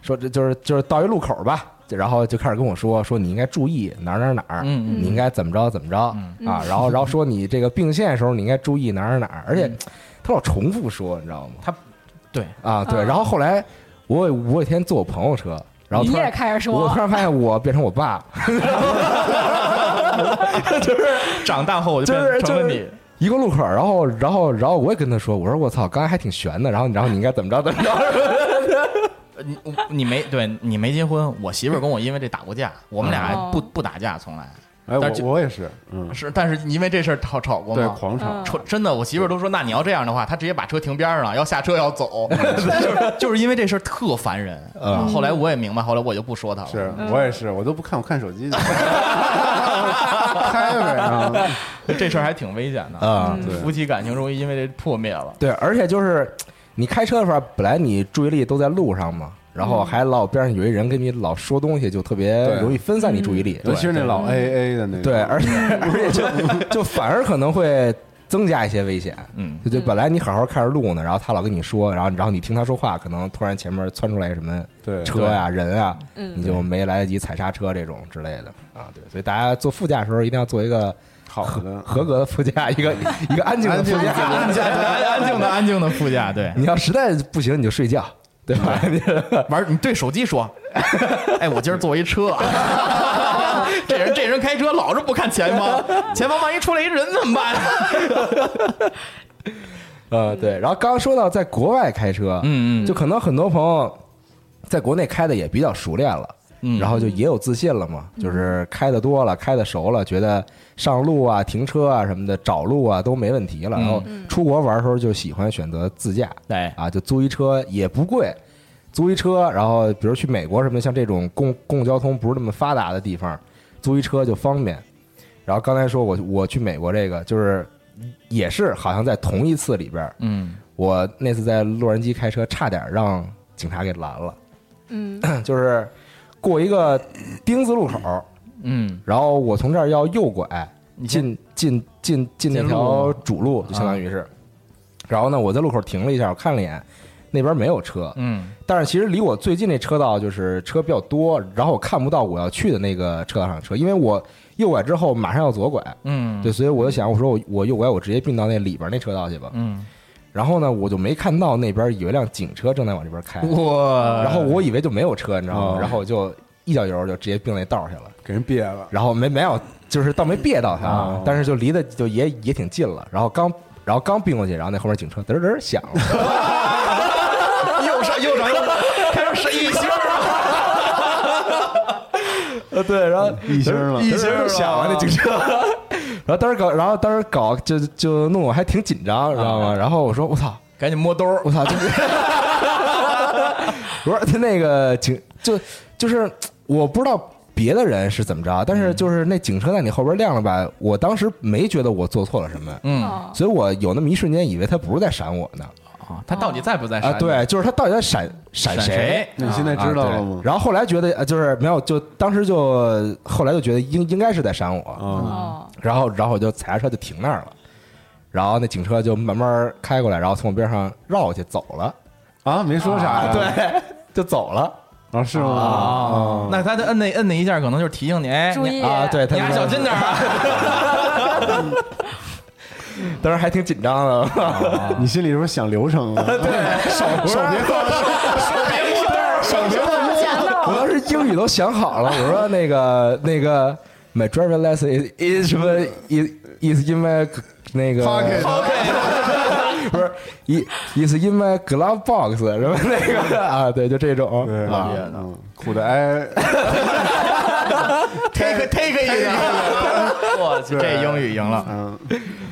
说这就是就是到一路口吧，然后就开始跟我说说你应该注意哪儿哪儿哪儿，你应该怎么着怎么着嗯啊，然后然后说你这个并线的时候你应该注意哪儿哪儿哪儿，而且嗯他老重复说，你知道吗？他对。啊对，然后后来我有我有一天坐我朋友车，然后你也开始说我突，然发现我变成我爸，就是长大后我就就是变成了你就是。一个路口，然后然后然后我也跟他说，我说我操，刚才还挺悬的，然后然后你应该怎么着怎么着，呃你你没对你没结婚，我媳妇跟我因为这打过架，我们俩哦。不不打架，从来哎，但是我我也是，嗯，是，但是因为这事儿吵吵过对，吗？狂吵。真的，我媳妇儿都说，那你要这样的话，她直接把车停边上了，要下车要走，就是就是因为这事儿特烦人。嗯。后来我也明白，后来我就不说她了。是我也是，我都不看，我看手机去，开呗啊，这事儿还挺危险的啊对夫妻感情容易因为这破灭了。对，而且就是你开车的时候，本来你注意力都在路上嘛，然后还老边上有一人跟你老说东西，就特别容易分散你注意力。尤其是那老 A A 的那个，对，而且而且就 就反而可能会增加一些危险。嗯，就就本来你好好看着路呢，然后他老跟你说，然后然后你听他说话，可能突然前面窜出来什么对。车呀、人啊，嗯。你就没来得及踩刹车这种之类的。啊。对，所以大家坐副驾的时候一定要做一个好的，合格的副驾，一个一个安静的副驾。安静安安静的安静的副驾，对，你要实在不行，你就睡觉，对吧？玩你对手机说，哎，我今儿坐一车，这人这人开车老是不看前方，前方万一出来一人怎么办？呃，对。然后刚刚说到在国外开车，嗯嗯就可能很多朋友在国内开的也比较熟练了。嗯。然后就也有自信了嘛，就是开的多了，开的熟了，觉得上路啊、停车啊什么的、找路啊都没问题了。嗯。然后出国玩的时候就喜欢选择自驾，对啊，就租一车也不贵，租一车，然后比如去美国什么的，像这种公公共交通不是那么发达的地方，租一车就方便。然后刚才说我我去美国这个，就是也是好像在同一次里边，嗯，我那次在洛杉矶开车，差点让警察给拦了。嗯。就是过一个丁字路口，嗯，然后我从这儿要右拐进进进进那条主路，就相当于是。然后呢，我在路口停了一下，我看了一眼，那边没有车，嗯。但是其实离我最近那车道就是车比较多，然后我看不到我要去的那个车道上的车，因为我右拐之后马上要左拐，嗯，对，所以我就想，我说我我右拐，我直接并到那里边那车道去吧。嗯，然后呢，我就没看到那边有一辆警车正在往这边开，哇。然后我以为就没有车，你知道吗？哦。然后我就一脚油就直接并那道去了，给人憋了。然后没没有，就是倒没别到他，哦。但是就离得就也也挺近了。然后刚然后刚并过去，然后那后面警车嘚儿嘚儿响了，又上又上又上，开始是一星呃 对，然后一星了。一星就响了那警车。然后当时搞，然后当时搞就就弄我还挺紧张，知道吗？然后我说我操，赶紧摸兜儿。我操，就是 我说他那个警就就是我不知道别的人是怎么着，但是就是那警车在你后边亮了吧，我当时没觉得我做错了什么，嗯。哦。所以我有那么一瞬间以为他不是在闪我呢啊，他到底在不在啊？对，就是他到底在闪闪谁？闪谁？那你现在知道了吗啊？然后后来觉得呃就是没有，就当时就后来就觉得应应该是在闪我，啊，哦，然后然后我就踩着车就停那儿了，然后那警车就慢慢开过来，然后从我边上绕过去走了，啊，没说啥呀？对，就走了。啊，是吗？哦，那他的摁那摁那一下，可能就是提醒你，哎，注意啊，对，他你还小心点儿啊。当时还挺紧张的，你心里是不是想流程啊？对，手手别放，手别摸，手别放。我当时英语都想好了，我说那个那个 my driver license is is 什么 is is in my 那个 不是 is is in my glove box 什么那个啊，对，就这种对啊，嗯，苦的哎，take take 一个，我去，这英语赢了嗯，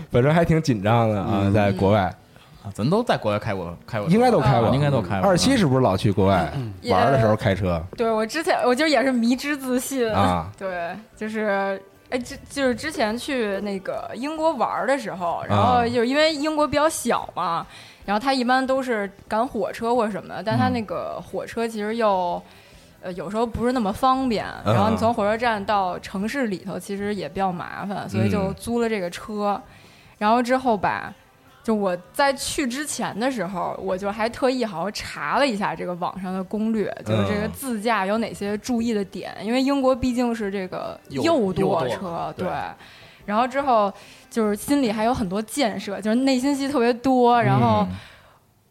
反正还挺紧张的啊，在国外啊！咱都在国外开过开过，应该都开过，应该都开过。二七是不是老去国外也玩的时候开车对我之前我就也是迷之自信啊？对，就是哎，就就是之前去那个英国玩儿的时候，然后就是因为英国比较小嘛，然后他一般都是赶火车或什么的，但他那个火车其实又。呃，有时候不是那么方便，然后你从火车站到城市里头，其实也比较麻烦，所以就租了这个车。然后之后吧，就我在去之前的时候，我就还特意好好查了一下这个网上的攻略，就是这个嗯自驾有哪些注意的点，因为英国毕竟是这个右舵舵车，对。然后之后就是心里还有很多建设，就是内心戏特别多，然后嗯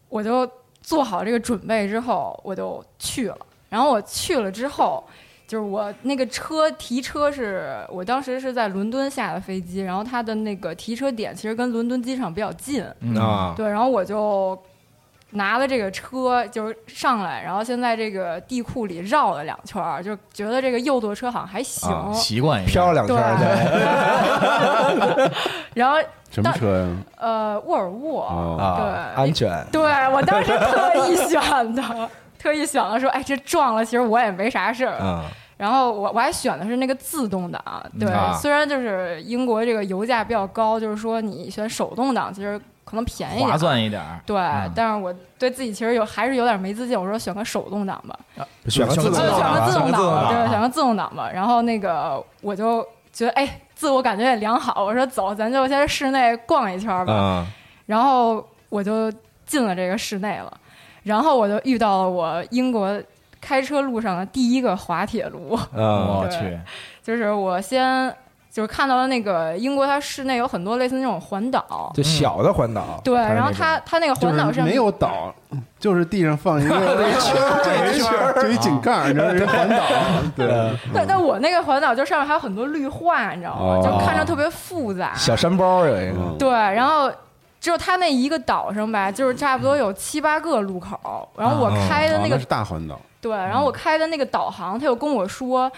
我就做好这个准备之后，我就去了。然后我去了之后，就是我那个车提车是我当时是在伦敦下的飞机，然后它的那个提车点其实跟伦敦机场比较近，嗯。啊，对，然后我就拿了这个车，就是上来，然后先在这个地库里绕了两圈，就觉得这个右舵车好像还行。啊习惯一下。飘了两圈对，然后什么车呀？呃，沃尔沃，哦。啊，对安全。对我当时特意选的，特意选了说，哎，这撞了，其实我也没啥事儿。啊，然后我我还选的是那个自动挡，对，啊虽然就是英国这个油价比较高，就是说你选手动挡其实可能便宜点划算一点儿。对，嗯但是我对自己其实有还是有点没自信，我说选个手动挡吧，选个自动就选挡啊个自动挡吧，对，选个自动挡选个自动挡吧。然后那个我就觉得，哎，自我感觉也良好，我说走，咱就先室内逛一圈吧。啊，然后我就进了这个室内了，然后我就遇到了我英国开车路上的第一个滑铁卢，嗯。我去，就是我先就是看到了那个英国它室内有很多类似那种环岛，就小的环岛，对，然后它它那个环岛上是没有岛，就是地上放一个 圈儿，圈儿，就一井盖，你知道这是环岛。对，但但我那个环岛就上面还有很多绿化，你知道吗？哦。就看着特别复杂。小山包有一个，嗯对，然后只有它那一个岛上吧，就是差不多有七八个路口。然后我开的那个、哦那是大环岛，对，然后我开的那个导航，他又跟我说。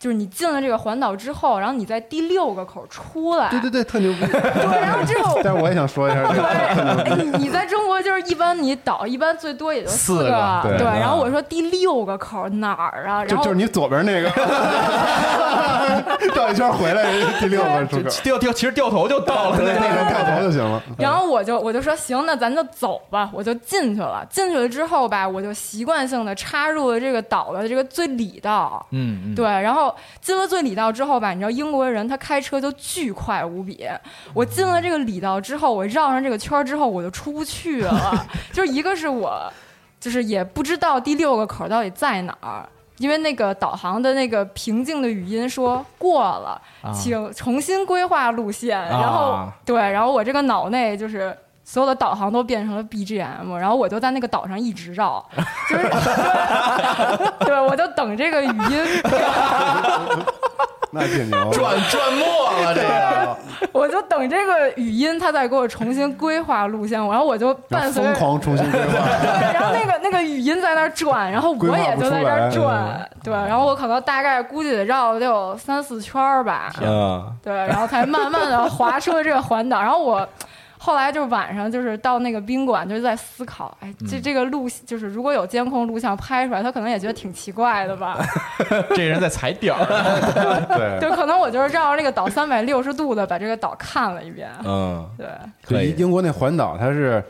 就是你进了这个环岛之后，然后你在第六个口出来，对对对，特牛逼。对，然后之后但是我也想说一下。对，你你在中国就是一般你岛一般最多也就四个个，对对。嗯然后我说第六个口哪儿啊？然后就就是你左边那个，绕一圈回来第六个出口，掉掉，其实掉头就到了那那个掉头就行了。然后我就我就说行，那咱就走吧，我就进去了。进去了之后吧，我就习惯性的插入了这个岛的这个最里道。嗯，嗯对，然后进了最里道之后吧，你知道英国人他开车就巨快无比。我进了这个里道之后，我绕上这个圈之后，我就出不去了。就是一个是我，就是也不知道第六个口到底在哪儿。因为那个导航的那个平静的语音说过了，啊请重新规划路线。然后啊对，然后我这个脑内就是所有的导航都变成了 BGM，然后我就在那个岛上一直绕，就是对，对我就等这个语音，那挺牛。转转没了这个，我就等这个语音，它再给我重新规划路线，然后我就伴随疯狂重新规划，对，然后那个那个语音在那儿转，然后我也就在这儿转，对，然后我可能大概估计得绕了得有三四圈儿吧，嗯，对，然后才慢慢的滑出了这个环岛。然后我后来就晚上就是到那个宾馆，就是在思考，哎，这这个录就是如果有监控录像拍出来，他可能也觉得挺奇怪的吧？这人在踩点儿，对。就，可能我就是绕着那个岛三百六十度的把这个岛看了一遍，嗯。对，可以。就英国那环岛，它是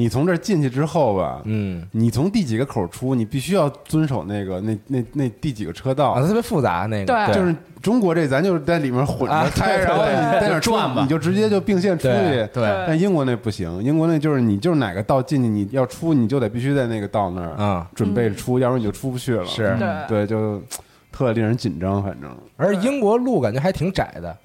你从这儿进去之后吧，嗯。你从第几个口出，你必须要遵守那个那那那第几个车道。啊，特别复杂那个，对。就是中国这咱就是在里面混啊着开，然后你在那儿转吧。你就直接就并线出去。对。但英国那不行，英国那就是你就是哪个道进去，你要出你就得必须在那个道那儿啊，准备出，要不然你就出不去了。是。对。对，就特令人紧张，反正。而英国路感觉还挺窄的，就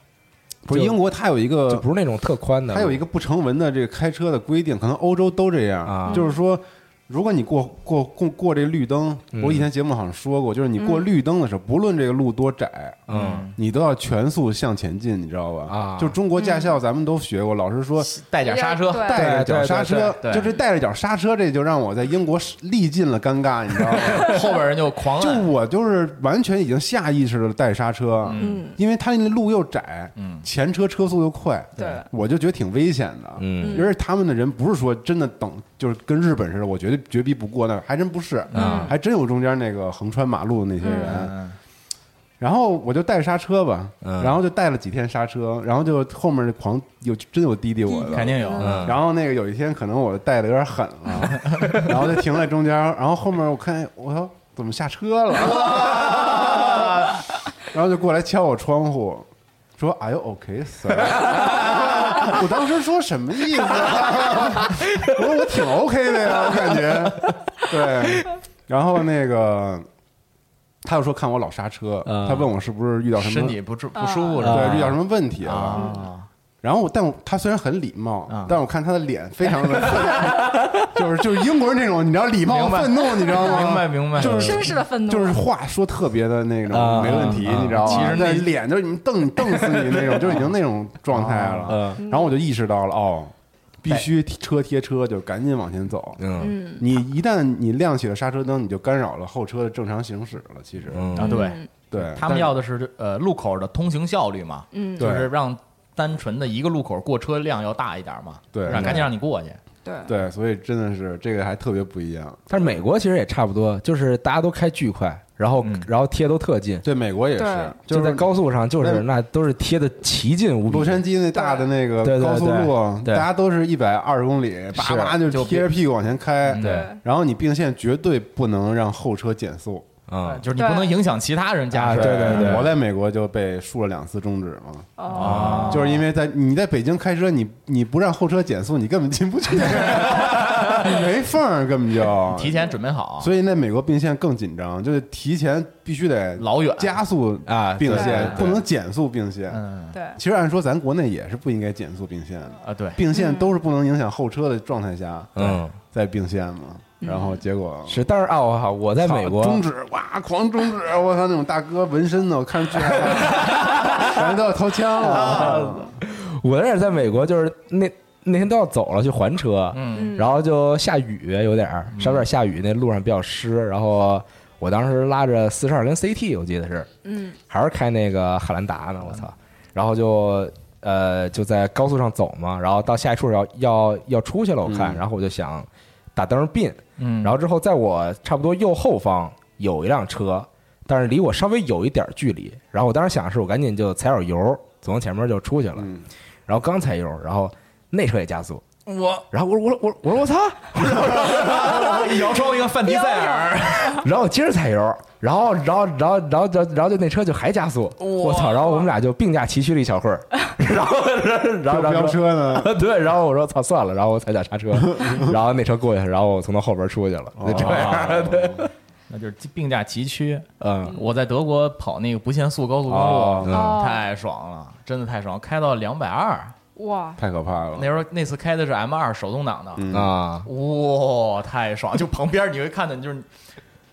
不是英国，它有一就个不是那种特宽的，它有一个不成文的这个开车的规定，可能欧洲都这样。啊。就是说。如果你过过过过这绿灯，嗯。我以前节目好像说过，就是你过绿灯的时候，不论这个路多窄，嗯。你都要全速向前进，你知道吧？啊。就中国驾校咱们都学过，老师说带点刹车，带着脚刹车，就这带着脚刹车，这就让我在英国历尽了尴尬，你知道吗？后边人就狂就，我就是完全已经下意识的带刹车，嗯，因为他那路又窄，嗯。前车车速又快，对，我就觉得挺危险的。嗯。因为他们的人不是说真的等，就是跟日本似的，我绝对绝逼不过那，还真不是，嗯。还真有中间那个横穿马路的那些人。嗯然后我就带刹车吧，嗯然后就带了几天刹车，然后就后面狂有真有滴滴我的，肯定有，嗯然后那个有一天可能我带的有点狠了，然后就停在中间，然后后面我看我说怎么下车了，然后就过来敲我窗户，说 Are you OK, sir？我当时说什么意思？我说我挺 OK 的呀，我感觉对。然后那个他又说看我老刹车，嗯他问我是不是遇到什么身体不舒不舒服是啊吧？对遇到什么问题了。啊，然后我，但我他虽然很礼貌，啊但我看他的脸非常的，就是就是英国人那种，你知道礼貌愤怒，你知道吗？明白明白，就是绅士的愤怒，就是话说特别的那种啊没问题，啊你知道吗？其实那脸就是你瞪瞪死你那种，就已经那种状态了。嗯然后我就意识到了，哦，必须车贴车，就赶紧往前走。嗯。嗯。你一旦你亮起了刹车灯，你就干扰了后车的正常行驶了。其实，嗯。啊，对。嗯。对，他们要的是呃路口的通行效率嘛，嗯，就是让单纯的一个路口过车量要大一点嘛，对让赶紧让你过去。对对，所以真的是这个还特别不一样。但是美国其实也差不多，就是大家都开巨快，然后嗯。然后贴都特近，对，美国也是，就是在高速上就是那那都是贴的奇近无比。洛。杉矶那大的那个高速路，大家都是一百二十公里，叭叭就就贴着屁股往前开。嗯。对。然后你并线绝对不能让后车减速。啊，就是你不能影响其他人驾驶。啊对对对。我在美国就被竖了两次中指嘛，哦，就是因为在你在北京开车，你你不让后车减速，你根本进不去，你 没缝儿，根本就。提前准备好，所以那美国并线更紧张，就是提前必须得老远。加速啊并线，不能减速并线。嗯。对，其实按说咱国内也是不应该减速并线的，啊对，并线都是不能影响后车的状态下，嗯，在并线嘛。然后结果是，但是啊，我靠，我在美国中指哇狂中指，我操那种大哥纹身的，我看着巨害怕，感觉都要掏枪了。我那儿在美国就是那那天都要走了去还车，然后就下雨有点儿，稍微有点下雨，那路上比较湿，然后我当时拉着四十二跟 CT，我记得是，嗯，还是开那个汉兰达呢，我操！然后就呃就在高速上走嘛，然后到下一处要要要出去了，我看，嗯。然后我就想打灯并，嗯，然后之后在我差不多右后方有一辆车，但是离我稍微有一点距离，然后我当时想的是我赶紧就踩点油，走往前面就出去了，嗯。然后刚踩油，然后那车也加速，我然后我说我我我说我操，摇窗一个范迪塞尔，然后我接着踩油，然后然后然后然后然后就那车就还加速，我操！然后我们俩就并驾齐驱了一小会儿，然后然后然后飙车呢，对，然后我说操算了，然后我踩脚刹车，然后那车过去，然后我从他后边出去了，就这样，对，那就是并驾齐驱。嗯。我在德国跑那个不限速高速公哦。路，哦太爽了，真的太爽，开到两百二。哇，太可怕了那。时候那次开的是 M 二手动挡的，嗯啊哇，太爽！就旁边你会看到，就是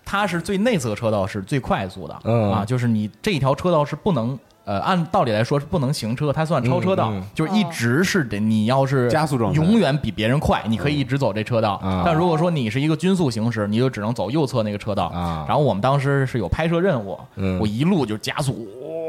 它是最内侧车道是最快速的，嗯啊，就是你这一条车道是不能。呃，按道理来说是不能行车，它算超车道，嗯嗯就是一直是得你要是加速状态永远比别人快，你可以一直走这车道。啊但如果说你是一个均速行驶，你就只能走右侧那个车道。啊然后我们当时是有拍摄任务，嗯我一路就加速，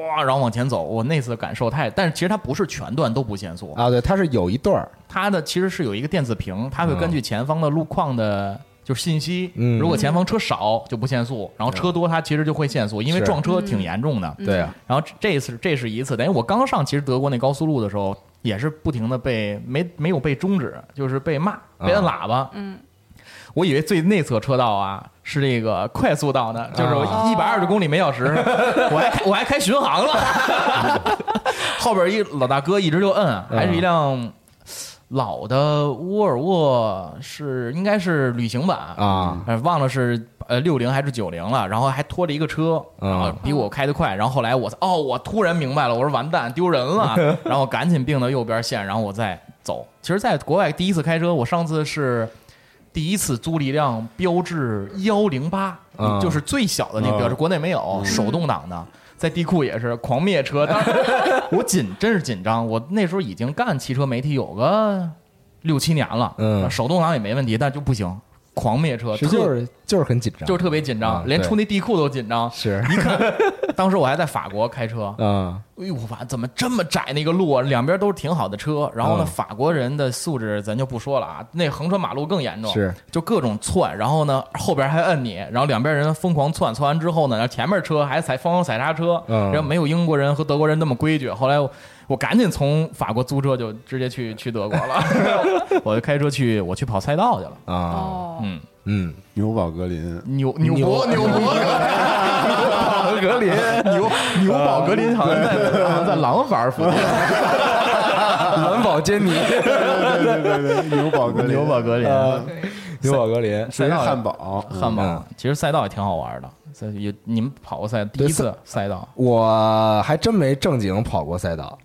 哇，然后往前走。我那次感受太，但是其实它不是全段都不限速，啊，对，它是有一段儿它的其实是有一个电子屏，它会根据前方的路况的。就是信息，嗯如果前方车少就不限速，然后车多它其实就会限速，因为撞车挺严重的。对啊，然后这这次这是一次，等于我刚上其实德国那高速路的时候，也是不停的被没没有被终止，就是被骂，被摁喇叭。嗯，我以为最内侧车道啊是这个快速道呢，就是我一百二十公里每小时，我还开我还开巡航了，后边一老大哥一直就摁，还是一辆。老的沃尔沃是应该是旅行版。啊，呃，忘了是呃六零还是九零了，然后还拖着一个车，嗯。然后比我开得快，然后后来我哦，我突然明白了，我说完蛋，丢人了，然后赶紧并到右边线，然后我再走。其实，在国外第一次开车，我上次是第一次租了一辆标致幺零八嗯，就是最小的那个标志，嗯国内没有，手动挡的。在地库也是狂灭车，当时我紧，真是紧张。我那时候已经干汽车媒体有个六七年了，嗯手动挡也没问题，但就不行，狂灭车，就是就是很紧张，就是特别紧张，嗯连出那地库都紧张。是。一看，当时我还在法国开车，嗯。哎呦，我发怎么这么窄那个路啊，两边都是挺好的车，然后呢，嗯。法国人的素质咱就不说了啊，那横穿马路更严重，是。就各种窜，然后呢后边还摁你，然后两边人疯狂窜，窜完之后呢，然后前面车还踩疯狂踩刹车，嗯。然后没有英国人和德国人那么规矩。后来我我赶紧从法国租车就直接去去德国了，我就开车去我去跑赛道去了，啊哦，嗯，嗯，纽堡格林，纽纽博纽博格林牛牛堡格林好像在好像在廊坊附近。蓝宝坚尼，对对对对，纽堡格林，纽堡格林，纽堡格林，属于汉堡，汉堡嗯，其实赛道也挺好玩的。所以有你们跑过赛，第一次赛道，我还真没正经跑过赛道，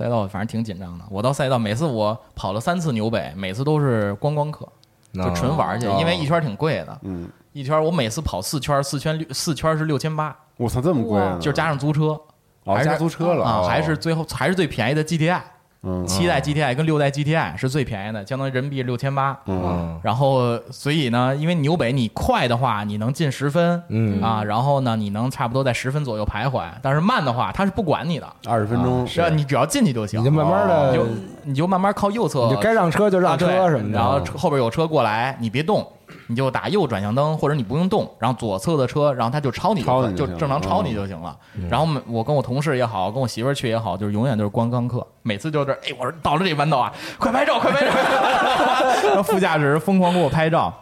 赛道反正挺紧张的。我到赛道，每次我跑了三次纽北，每次都是观光客，就纯玩去，哦因为一圈挺贵的，嗯，一圈我每次跑四圈，四圈六四圈是六千八，我操，这么贵啊，就加上租车哦还是加租车了啊，哦还是最后还是最便宜的 GTI，嗯。七代 GTI 跟六代 GTI 是最便宜的，相当于人民币六千八。嗯，然后，所以呢，因为纽北你快的话，你能进十分，嗯。啊，然后呢，你能差不多在十分左右徘徊。但是慢的话，它是不管你的，二十分钟是啊，你只要进去就行，你就慢慢的你就你就慢慢靠右侧，你就该让车就让车什么的，然后后边有车过来，你别动，你就打右转向灯，或者你不用动，然后左侧的车，然后他就超你就超你就就正常超你就行了。然后我跟我同事也好，跟我媳妇儿去也好，就是永远都是观光客，每次就是哎，我说到了这弯道啊，快拍照，快拍照，然后副驾驶疯狂给我拍照。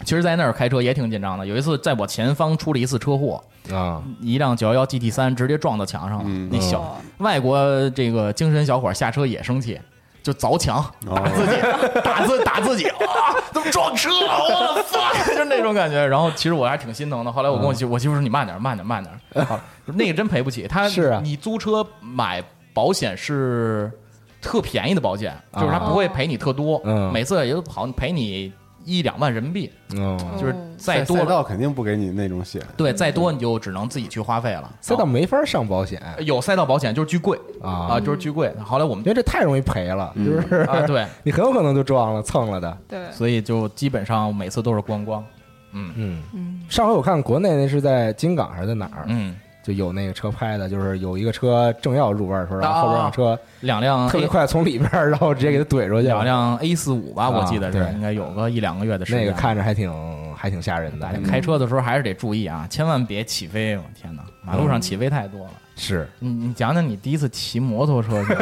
其实，在那儿开车也挺紧张的。有一次，在我前方出了一次车祸，啊，一辆九幺幺 GT 三直接撞到墙上了。嗯那小外国这个精神小伙下车也生气，就凿墙哦打自己，打自打自己啊！怎么撞车了？我的 fuck，就是那种感觉。然后其实我还挺心疼的。后来我跟我媳我媳妇说：“你慢点，慢点，慢点。”好，那个真赔不起。他是啊你租车买保险是特便宜的保险，就是他不会赔你特多，嗯每次也就好像赔你一两万人民币，嗯，就是再多赛道肯定不给你那种险，对再多你就只能自己去花费了。赛道没法上保险。有赛道保险就是巨贵啊。啊，就是巨贵。后来我们因为这太容易赔了，就是啊，对，你很有可能就撞了蹭了的，对，所以就基本上每次都是观光。嗯。嗯，嗯，上回我看国内那是在金港还是在哪儿，嗯，就有那个车拍的，就是有一个车正要入弯的时候，然后后边辆车两辆特别快从里边儿，然后直接给他怼出去了。两辆 A 四五吧，啊我记得是对应该有个一两个月的时间。那个看着还挺还挺吓人的，开车的时候还是得注意啊，千万别起飞！我天哪，马路上起飞太多了。是。你你讲讲你第一次骑摩托车去？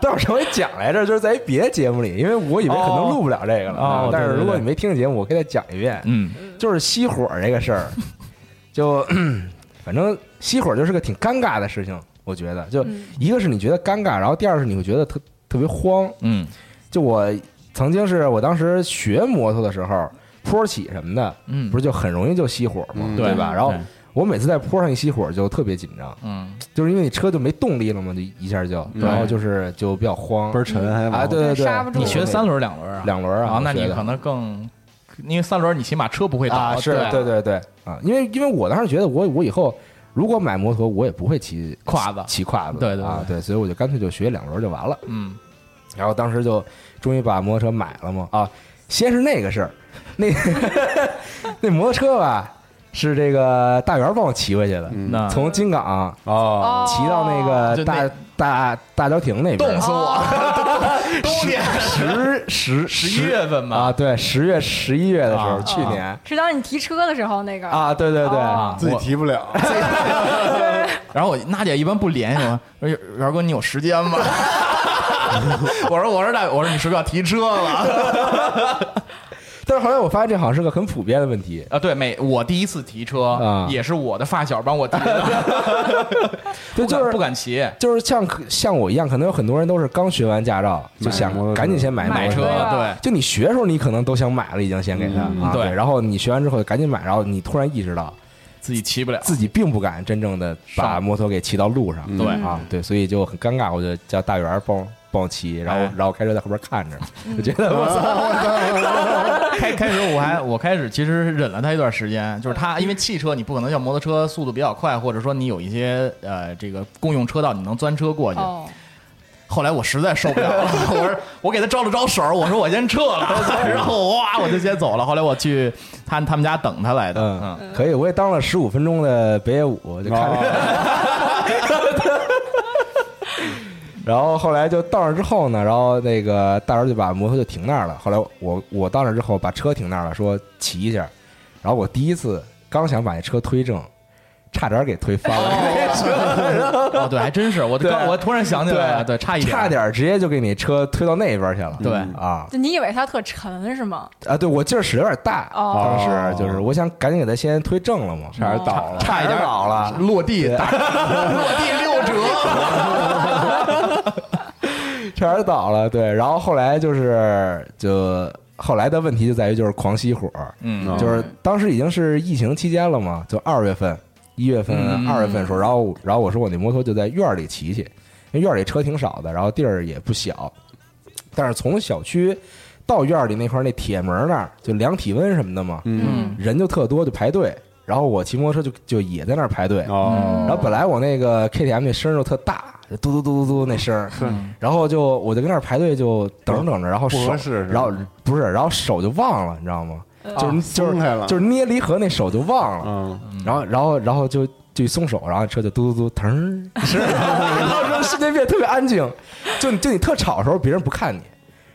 但我上回讲来着，就是在一别的节目里，因为我以为可能录不了这个了。哦哦但是如果你没听节目，我可以再讲一遍。嗯就是熄火这个事儿，就反正熄火就是个挺尴尬的事情，我觉得。就一个是你觉得尴尬，然后第二是你会觉得特特别慌。嗯就我曾经是我当时学摩托的时候，坡起什么的，嗯，不是就很容易就熄火吗？嗯对吧？然后我每次在坡上一熄火就特别紧张，嗯就是因为你车就没动力了嘛，就一下就，然后就是就比较慌倍。儿沉，还啊，往对对对，你学三轮两轮啊？两轮啊啊，那你可能更，因为三轮你起码车不会倒。啊，是对对对啊，因为因为我当时觉得我我以后如果买摩托，我也不会骑胯子骑胯子，对对对啊，对，所以我就干脆就学两轮就完了。嗯然后当时就终于把摩托车买了嘛啊，先是那个事儿，那 那摩托车吧是这个大元帮我骑回去的，嗯。从金港哦，哦骑到那个大那大大郊亭那边，冻死我！冬天。十十十一月份吧。啊，对，十月十一月的时候，啊。去年。是当你提车的时候那个，啊，对对对，啊，自己我提不了，然后我娜姐一般不联系我，说元哥你有时间吗？我说我说大我说你是不是要提车了？但是后来我发现这好像是个很普遍的问题，啊，对，每我第一次提车啊也是我的发小帮我提的，对，就是不敢骑就是像像我一样，可能有很多人都是刚学完驾照，就想赶紧先买买车。对。就你学的时候，你可能都想买了，已经先给他嗯啊，对然后你学完之后赶紧买，然后你突然意识到自己骑不了，自己并不敢真正的把摩托给骑到路上，嗯对啊，对，所以就很尴尬，我就叫大元帮我帮我骑，然后哎。然后开车在后边看着，我觉得 我操，开开始我还我开始其实忍了他一段时间，就是他因为汽车你不可能像摩托车速度比较快，或者说你有一些呃这个公用车道你能钻车过去。哦，后来我实在受不了了，我说我给他招了招手，我说我先撤了，然后哇我就先走了。后来我去他他们家等他来的，嗯嗯，可以，我也当了十五分钟的北野武，就看着。然后后来就到那之后呢，然后那个大人就把摩托就停那儿了。后来我我到那之后把车停那儿了，说骑一下。然后我第一次刚想把那车推正，差点给推翻了，哦对，还真是，我刚我突然想起来了，对，差一点，差点直接就给你车推到那边去了。对。啊。就你以为它特沉是吗？啊！对我劲儿使有点大，哦。当时就是我想赶紧给它先推正了嘛，差点倒了，差一点倒了，落地落地六折，差点倒了，对。然后后来就是就后来的问题就在于就是狂熄火，嗯就是当时已经是疫情期间了嘛，就二月份、一月份、嗯二月份的时候，然后然后我说我那摩托就在院里骑去，因为院里车挺少的，然后地儿也不小，但是从小区到院里那块儿那铁门那儿就量体温什么的嘛，嗯，人就特多，就排队。然后我骑摩托车就就也在那儿排队，哦，然后本来我那个 KTM 那声儿就特大，就嘟嘟嘟嘟嘟那声儿，然后就我就跟那儿排队就等着等着，然后不手然后不是，然后手就忘了，你知道吗？就是就是松开了，就是捏离合那手就忘了，嗯，然后然后然后就就一松手，然后车就嘟嘟嘟腾 然后说瞬间变得特别安静，就就你特吵的时候别人不看你，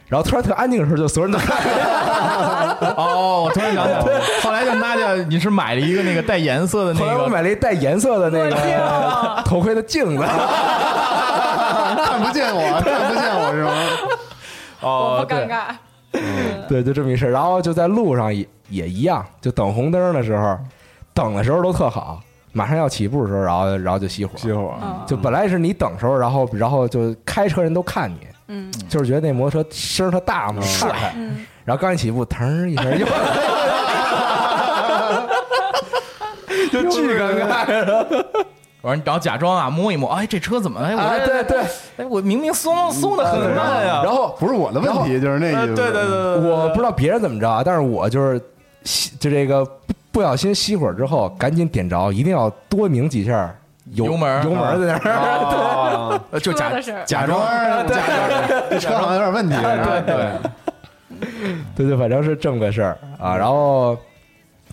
然后突然特安静的时候就所有人都看你，哦，我突然想起来了，后来就娜姐，你是买了一个那个带颜色的那后来我个，买了一带颜色的那个头盔的镜子，看不见我，看不见我是吗？哦，不尴对，尬。对，就这么一事。然后就在路上也也一样，就等红灯的时候，等的时候都特好，马上要起步的时候，然后然后就熄火。熄火，嗯就本来是你等时候，然后然后就开车人都看你，嗯就是觉得那摩托车声儿特大嘛，帅。嗯，然后刚一起步，腾儿一声就，就巨尴尬。我说你找假装啊，摸一摸，哎，这车怎么？哎，对对，哎，我明明松松的很慢呀。然后不是我的问题，就是那意思。对对对对，我不知道别人怎么着啊，但是我就是熄就这个不不小心熄火之后，赶紧点着，一定要多拧几下油油门油门在那儿。哦，呃就假假装假装，这车好像有点问题。对。对，对。对，反正是这么个事儿啊。然后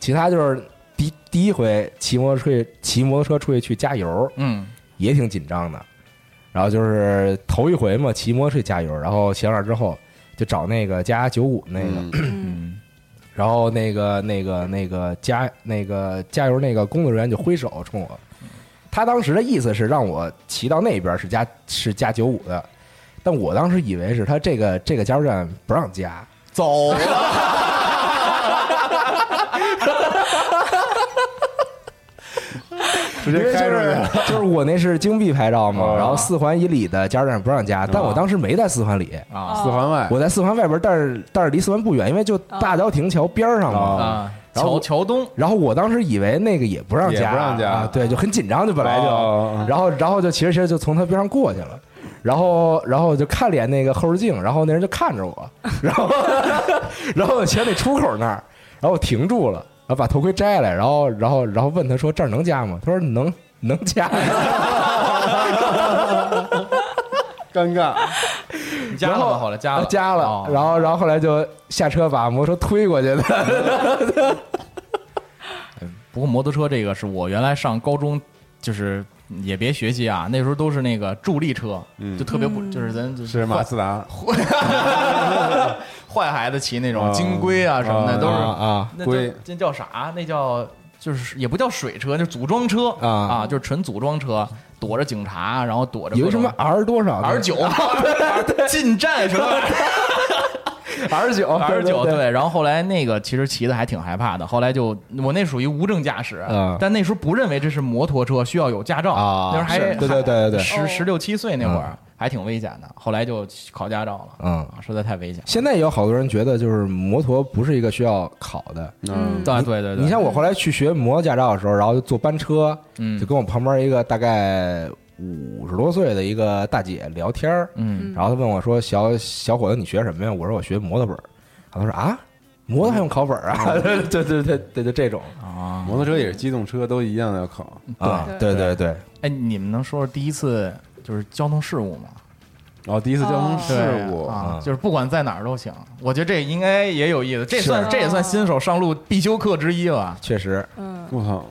其他就是第第一回骑摩托车去骑摩托车出去去加油，嗯。也挺紧张的。然后就是头一回嘛，骑摩托车去加油，然后骑到那之后就找那个加九五那个，然后那个那个那个加那个加油那个工作人员就挥手冲我，他当时的意思是让我骑到那边是加是加九五的，但我当时以为是他这个这个加油站不让加，走。了，直接因为就是开出去了。就是我那是京 B 牌照嘛，哦然后四环以里的加油站不让加，但我当时没在四环里，啊四环外，我在四环外边，但是但是离四环不远，因为就大郊亭桥边上嘛。啊，然后桥桥东。然后我当时以为那个也不让加，也不让加啊，对，就很紧张，就本来就，哦然后然后就骑着骑着就从他边上过去了，然后然后就看脸那个后视镜，然后那人就看着我，然后 然后我骑到那出口那儿，然后我停住了，然后把头盔摘下来，然后然后然后问他说这儿能加吗？他说能能加，尴尬，你加了吗？后来加了。加了。哦，然后然后后来就下车把摩托车推过去的，不过摩托车这个是我原来上高中就是。也别学习啊，那时候都是那个助力车，嗯。就特别不，就是咱就是马自达，坏孩子骑那种金龟啊什么的，啊都是啊那龟。叫那叫啥？那叫就是也不叫水车，就组装车啊。啊，就是纯组装车，躲着警察，然后躲着有什么 R 多少 R 九 近战车 R 九 R 九对对，然后后来那个其实骑的还挺害怕的，后来就我那属于无证驾驶嗯，但那时候不认为这是摩托车，需要有驾照啊那时候还对对对对对。十十六七岁那会儿还挺危险的，后来就考驾照了，嗯啊，实在太危险了。现在也有好多人觉得，就是摩托不是一个需要考的。嗯，对对对对，你像我后来去学摩托驾照的时候，然后就坐班车，嗯就跟我旁边一个大概五十多岁的一个大姐聊天儿嗯然后她问我说：“小小伙子，你学什么呀？”我说：“我学摩托本儿。”她说：“啊，摩托还用考本儿啊？” 对对对对对，就这种啊，摩托车也是机动车，都一样要考。啊，对对对，哎，你们能说说第一次就是交通事故吗？然后第一次交通事对故，啊嗯，就是不管在哪儿都行。我觉得这应该也有意思，这算这也算新手上路必修课之一了。确实。嗯，我操，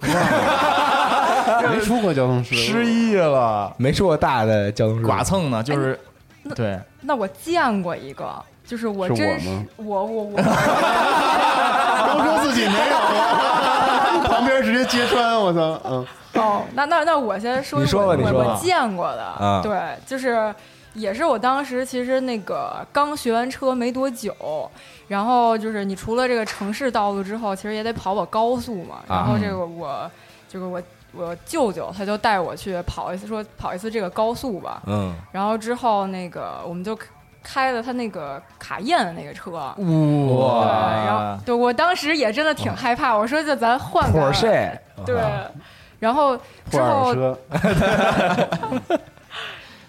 没出过交通事故，失忆了，没出过大的交通事故。剐蹭呢，就是对，那我见过一个，就是我真是我我我。我，刚 说自己没有，旁边直接揭穿，我操，嗯，哦，那那那我先说你说吧我你说吧。我见过的，啊。对，就是也是我当时其实那个刚学完车没多久，然后就是你除了这个城市道路之后，其实也得跑跑高速嘛，然后这个我这个我我舅舅他就带我去跑一次，说跑一次这个高速吧，嗯，然后之后那个我们就开的他那个卡宴的那个车。哇对，然后对我当时也真的挺害怕，我说就咱换个 Porsche 对，然后之后，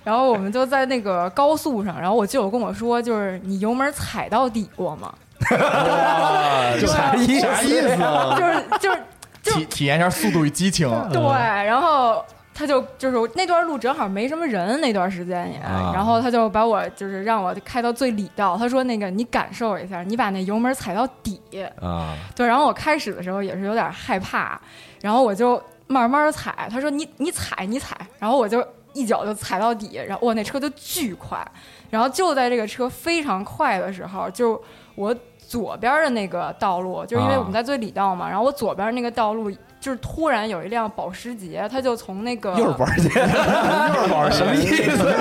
然后我们就在那个高速上，然后我舅舅跟我说，就是你油门踩到底过吗？就 啥意思？啥意思啊？就是就是就体体验一下《速度与激情》对，然后他就就是那段路正好没什么人，那段时间也，啊。然后他就把我就是让我开到最里道，他说那个你感受一下，你把那油门踩到底，啊，对，然后我开始的时候也是有点害怕，然后我就慢慢踩，他说你你踩你踩，然后我就一脚就踩到底，然后哇那车就巨快，然后就在这个车非常快的时候，就我左边的那个道路，就是因为啊我们在最里道嘛，然后我左边那个道路就是突然有一辆保时捷，他就从那个又是保时捷，又是保时捷，什么意思？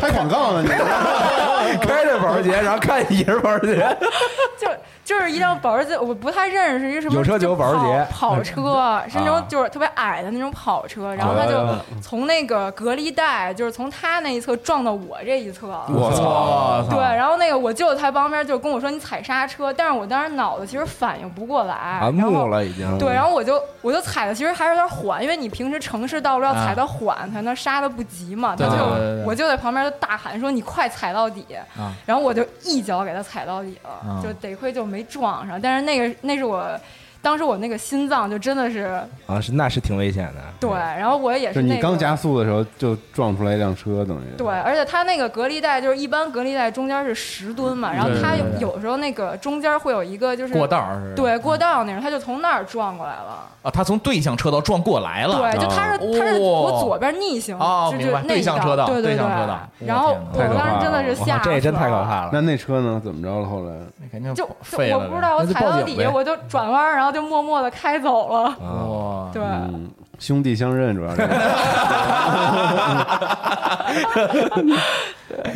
拍广告呢？你 开着保时捷，然后看也是保时捷，就就是一辆保时捷，我不太认识，一个什么有车就有保时捷跑跑车，是那种啊就是特别矮的那种跑车，然后他就从那个隔离带，就是从他那一侧撞到我这一侧。我操！对，然后那个我舅舅他旁边就跟我说你踩刹车，但是我当时脑子其实反应不过来，啊，然木后了已经。对，然后我就我就踩的其实还是有点缓，因为你平时城市道路要踩的缓才能刹的不急嘛。他就我就在旁边就大喊说你快踩到底，啊然后我就一脚给他踩到底了，啊就得亏就没撞上。但是那个那是我当时我那个心脏就真的是啊，是那是挺危险的。对，然后我也是那个你刚加速的时候就撞出来一辆车，等于对，而且它那个隔离带就是一般隔离带中间是十吨嘛，然后它有有时候那个中间会有一个就是过道儿是对过道那种，它就从那儿撞过来了。啊，他从对向车道撞过来了。对，就它是它是哦我左边逆行，就哦明白就那对向车道对对对向车道然后我当时真的是吓死这真太可怕了。那那车呢？怎么着了？后来那肯定就就废了。我不知道，我踩到底下我就转弯，然后就默默的开走了。啊，哇，对，嗯，兄弟相认主要是。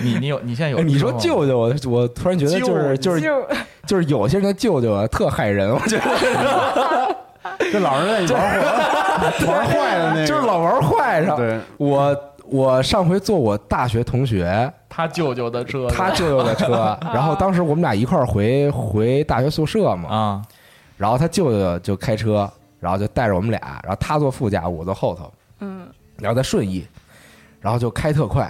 你你有你现在有哎，你说舅舅，我我突然觉得就是就是就 就是有些人的舅舅啊，特害人，我觉得。这老是在你玩坏玩坏的那个，就是老玩坏上。对，我我上回坐我大学同学他舅舅的车，他舅舅的车，然后当时我们俩一块儿回回大学宿舍嘛，啊，然后他舅舅就开车，然后就带着我们俩，然后他坐副驾，我坐后头，嗯，然后在顺义，然后就开特快，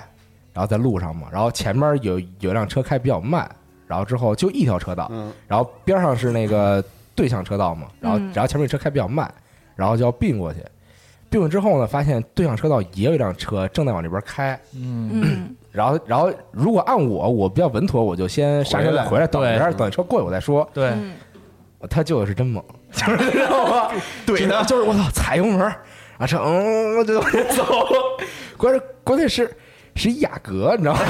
然后在路上嘛，然后前面有有一辆车开比较慢，然后之后就一条车道，嗯，然后边上是那个对向车道嘛，然后嗯然后前面车开比较慢，然后就要并过去，并过之后呢，发现对向车道也有一辆车正在往这边开，嗯，嗯。然后然后如果按我我比较稳妥，我就先刹车再回来。等一下等车过去我再说，对，嗯，他舅舅是真猛，就是知道吗？怼的，就是我操，踩油门儿，啊车嗯就往前走，关键关键是是一雅阁，你知道吗？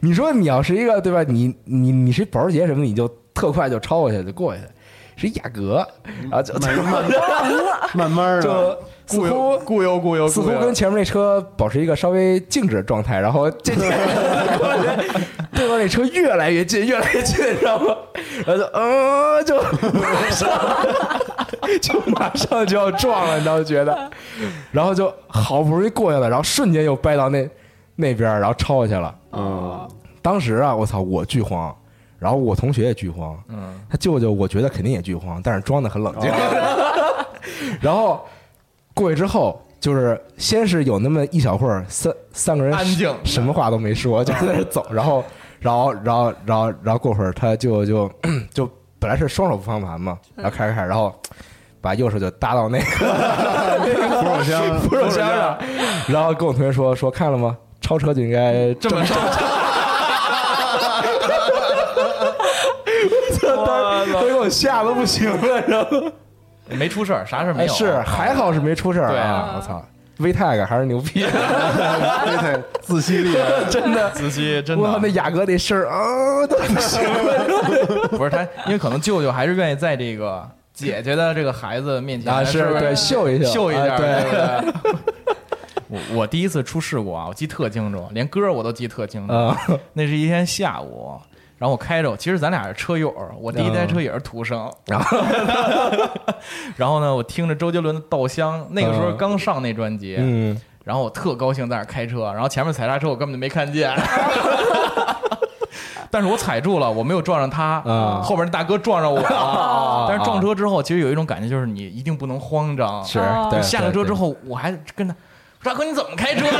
你说你要是一个对吧？你你你是保时捷什么，你就特快就超过去就过去，是雅阁，然后就慢慢慢慢的，就似乎固有固有似乎跟前面那车保持一个稍微静止的状态，然后渐渐 对方那车越来越近，越来越近，你知道吗？然后就嗯，就马上就马上就要撞了，你知道觉得，然后就好不容易过去了，然后瞬间又掰到那那边，然后超过去了。嗯，当时啊，我操，我巨慌，然后我同学也巨慌，嗯，他舅舅我觉得肯定也巨慌，但是装的很冷静。然后过去之后，就是先是有那么一小会儿，三三个人安静什么话都没说，就在那走。然后，然后，然后，然后，然后过会儿他舅舅就 就本来是双手不方向盘嘛，然后开着开着，然后把右手就搭到那个 扶手箱，扶手箱上，然后跟我同学说说看了吗？超车就应该这么上，吓得不行了，然后没出事儿，啥事儿没有，哎是还好是没出事儿对啊啊！我操，VTAG 还是牛逼，，VTEC，自吸力，真的。自吸真的我操，那雅阁那声儿啊，都不行了不是他，因为可能舅舅还是愿意在这个姐姐的这个孩子面前啊！是不是对，秀一秀一下，啊对？我我第一次出事故啊，我记特清楚，连歌我都记特清楚。啊，那是一天下午，然后我开着，其实咱俩是车友，我第一台车也是途胜。然后呢，我听着周杰伦的《稻香》，那个时候嗯刚上那专辑，嗯，然后我特高兴在那儿开车，然后前面踩刹车我根本就没看见。但是我踩住了，我没有撞上他，嗯后边那大哥撞上我了。啊但是撞车之后，其实有一种感觉，就是你一定不能慌张。是。下了车之后，我还跟他说：“大哥，你怎么开车的？”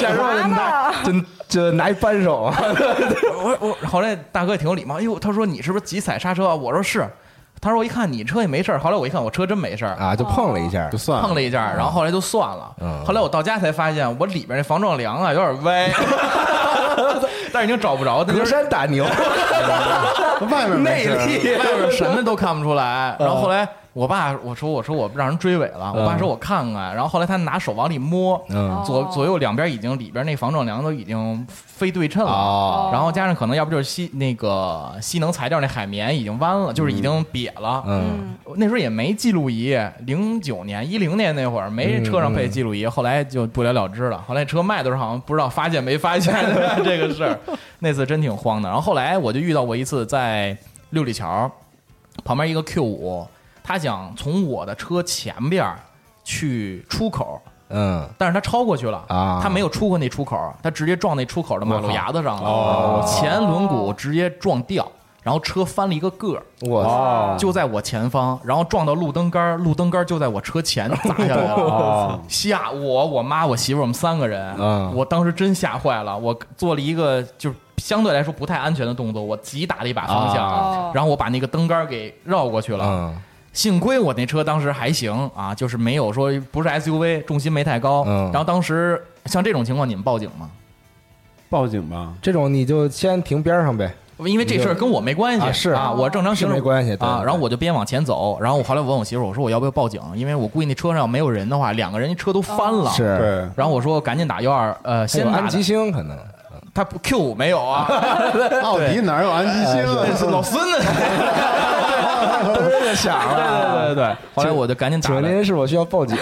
下车就拿就就拿一扳手，我我后来大哥也挺有礼貌，哎呦，他说你是不是急踩刹车啊？我说是。他说我一看你车也没事儿，后来我一看我车真没事儿，啊，就碰了一下就，算了，碰了一下，然后后来就算了。嗯后来我到家才发现我里边那防撞梁啊有点歪，但是已经找不着，那隔山打牛，外面内力外边什么都看不出来。然后后来我爸我说我说我让人追尾了，我爸说我看看，然后后来他拿手往里摸，嗯。左左右两边已经里边那防撞梁都已经非对称了。哦。然后加上可能要不就是吸那个吸能材料那海绵已经弯了，就是已经瘪了。嗯。那时候也没记录仪，零九年、一零年那会儿没车上配记录仪，后来就不了了之了。后来车卖的时候好像不知道发现没发现 这个事儿，那次真挺慌的。然后后来我就遇到过一次，在六里桥旁边一个 Q 五，他想从我的车前边儿去出口。嗯。但是他超过去了啊。他没有出过那出口，他直接撞那出口的马路牙子上了，哦。前轮毂直接撞掉，然后车翻了一个个儿，我操哦，就在我前方，然后撞到路灯杆儿，路灯杆儿就在我车前砸下来了。哦。吓我、我妈、我媳妇儿，我们三个人，嗯。我当时真吓坏了。我做了一个就是相对来说不太安全的动作，我急打了一把方向，啊。然后我把那个灯杆儿给绕过去了。嗯幸亏我那车当时还行啊，就是没有说不是 SUV，重心没太高。嗯然后当时像这种情况，你们报警吗？报警吧。这种你就先停边上呗。因为这事儿跟我没关系啊是啊，我正常行驶没关系对啊。对然后我就边往前走，然后我后来我问我媳妇儿，我说我要不要报警？因为我估计那车上要没有人的话，两个人一车都翻了。是，对，然后我说赶紧打幺二，呃，还先打吉星可能。他不 Q 五没有啊，奥迪哪有安吉星啊？是老孙子。想对对对对，后来我就赶紧打了，请问您是否需要报警？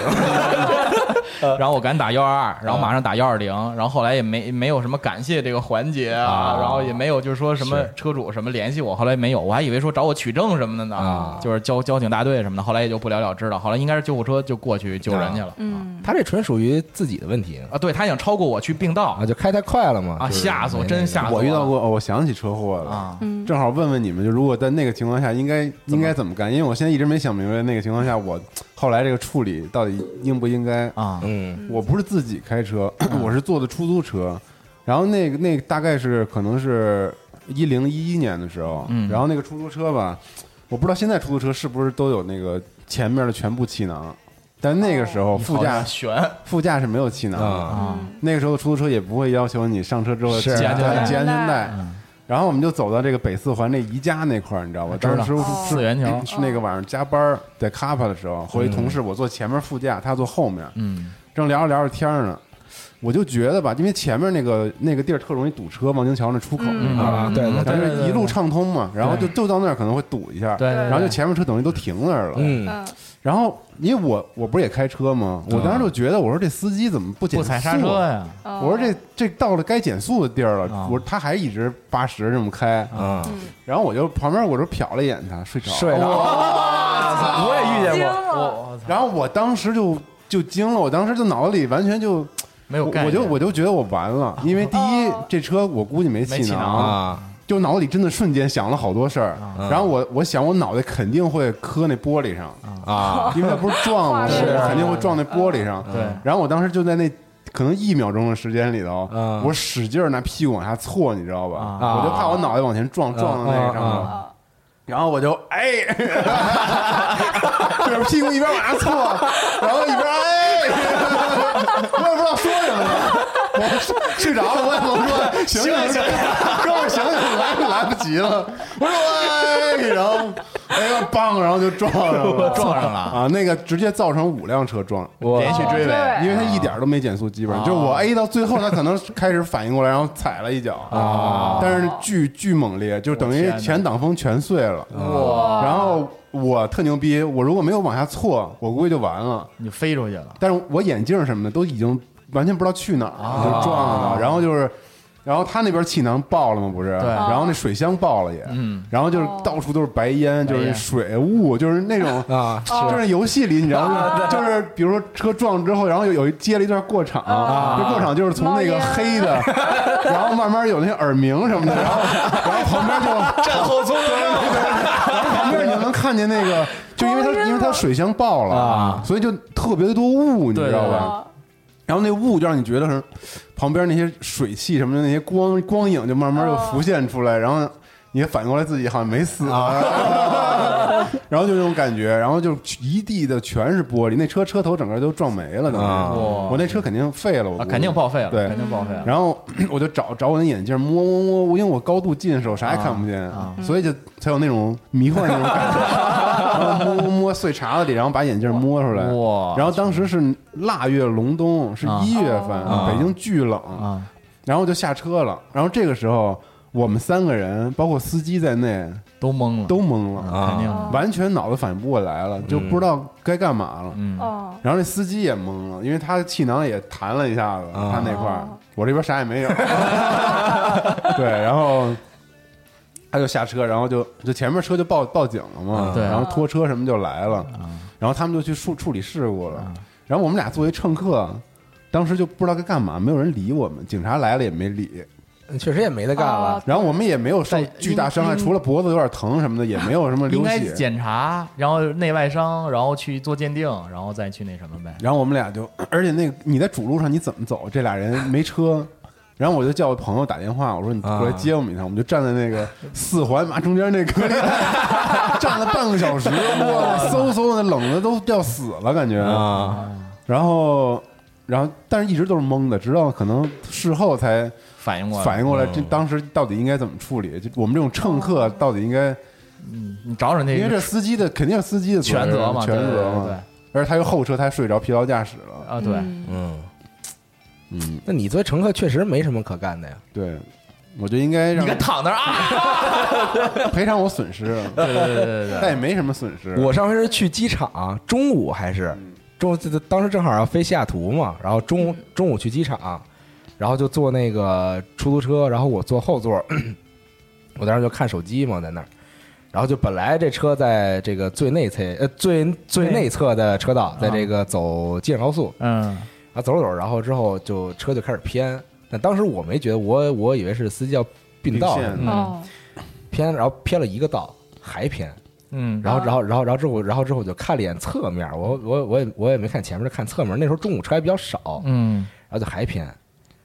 然后我赶紧打幺二二，然后马上打幺二零，然后后来也没没有什么感谢这个环节啊啊，然后也没有就是说什么车主什么联系我，后来没有，我还以为说找我取证什么的呢啊，就是交交警大队什么的，后来也就不了了之了。后来应该是救护车就过去救人去了。嗯，他这纯属于自己的问题啊，对他想超过我去并道啊，就开太快了嘛。啊，吓死我，真吓死我遇到过，哦我想起车祸了。啊！嗯正好问问你们，就如果在那个情况下，应该应该怎么干？因为我现在一直没想明白那个情况下，我后来这个处理到底应不应该？啊，嗯。我不是自己开车，我是坐的出租车，然后那个那个大概是可能是一零一一年的时候，嗯。然后那个出租车吧，我不知道现在出租车是不是都有那个前面的全部气囊，但那个时候副驾悬副驾是没有气囊的，那个时候的出租车也不会要求你上车之后系安系安全带。系安全带。嗯然后我们就走到这个北四环那宜家那块儿，你知道吧？知道。当时是四元桥是那个晚上加班在卡帕的时候，和一同事，我坐前面副驾，他坐后面，嗯。正聊着聊着天呢，我就觉得吧，因为前面那个那个地儿特容易堵车，望京桥那出口啊，对对咱对，是一路畅通嘛，然后就就到那儿可能会堵一下，对，然后就前面车等于都停那儿了，嗯。嗯然后因为我我不是也开车吗？我当时就觉得，我说这司机怎么不减速？不踩刹车呀，哦。我说这这到了该减速的地儿了，啊我说他还一直八十这么开，啊，然后我就旁边我就瞟了一眼他，睡着了，睡了，我也遇见惊过，了，我然后我当时就就惊了，我当时就脑子里完全就我没有概念，我就我就觉得我完了，因为第一哦这车我估计没没气气囊囊啊，就脑子里真的瞬间想了好多事儿，嗯然后我我想我脑袋肯定会磕那玻璃上，啊，因为它不是撞吗？我肯定会撞那玻璃上。对然后我当时就在那可能一秒钟的时间里头，嗯我使劲儿拿屁股往下错，你知道吧？啊我就怕我脑袋往前撞，撞到那个上面。啊然后我就哎，就是屁股一边往下错，然后一边哎，我也不知道说什么了，我 睡睡着了，我也不能说醒醒醒，哥们儿醒醒，来来不及了，我说哎，然后哎呀梆，然后就 撞上了，撞上了。啊，那个直接造成五辆车撞。我连续追尾因为他一点都没减速，基本上就是我 A 到最后，他可能开始反应过来，然后踩了一脚。啊。但是巨巨猛烈，就等于前挡风全碎了。哇，然后我特牛逼，我如果没有往下错，我估计就完了。你就飞出去了，但是我眼镜什么的都已经完全不知道去哪儿，啊就撞了。然后就是，然后他那边气囊爆了嘛，不是？对然后那水箱爆了也，嗯然后就是到处都是白烟，就是水雾，就是那种。啊，就是游戏里，你知道吗？就是比如说车撞之后，然后有有一接了一段过场，这过场就是从那个黑的，然后慢慢有那些耳鸣什么的，然后 然后旁边就战后综然后旁边你就能看见那个，就因为它因为它水箱爆了啊，所以就特别多雾，你知道对吧？然后那雾就让你觉得是旁边那些水汽什么的那些光光影就慢慢就浮现出来，然后你也反应过来自己好像没死啊，然后就那种感觉，然后就一地的全是玻璃，那车车头整个都撞没了，等于啊我那车肯定废了，我啊，肯定报废了，对肯定报废了。然后我就找找我那眼镜摸摸摸，因为我高度近视，我啥也看不见，啊所以就才有那种迷幻那种感觉。然后摸摸摸碎碴子里，然后把眼镜摸出来。哇。然后当时是腊月隆冬，是一月份，啊。北京巨冷，啊，然后就下车了。然后这个时候，我们三个人，包括司机在内，都懵了，都懵了，啊。肯定。的，完全脑子反应不过来了，就不知道该干嘛了。然后那司机也懵了，因为他气囊也弹了一下子，啊。他那块我这边啥也没有。对，然后他就下车，然后就就前面车就报报警了嘛，然后拖车什么就来了，然后他们就去处处理事故了。然后我们俩作为乘客，当时就不知道该干嘛，没有人理我们，警察来了也没理。确实也没得干了哦。然后我们也没有受巨大伤害，除了脖子有点疼什么的，也没有什么 流应该血。检查，然后内外伤，然后去做鉴定，然后再去那什么呗。然后我们俩就，而且那个你在主路上你怎么走？这俩人没车，然后我就叫我朋友打电话，我说你过来接我们一趟，我们就站在那个四环马中间那隔离带，站了半个小时，哇，嗖嗖的冷的都要死了，感觉。啊，然后，然后，但是一直都是懵的，直到可能事后才反应过来，反应过来，嗯。这当时到底应该怎么处理？就我们这种乘客到底应该，嗯你找找那因为这司机的肯定是司机的责全责嘛，全对对对。责嘛。而且他又后车，他还睡着疲劳驾驶了。啊，对，嗯嗯，嗯，那你作为乘客确实没什么可干的呀。对，我觉得应该让你看躺那儿啊，赔偿我损失，对对对对对。但也没什么损失。我上回是去机场，中午还是中午，当时正好要飞西雅图嘛，然后中午中午去机场，然后就坐那个出租车，然后我坐后座，我当时就看手机嘛，在那儿，然后就本来这车在这个最内侧呃最最内侧的车道，在这个走机场高速，嗯，然后走着走着，然后之后就车就开始偏，但当时我没觉得，我我以为是司机要并道偏，然后偏了一个道还偏。嗯，然后，然后，然后，然后之后，然后之后我就看了一眼侧面，我我我也我也没看前面，就看侧面。那时候中午车还比较少，嗯，然后就还偏，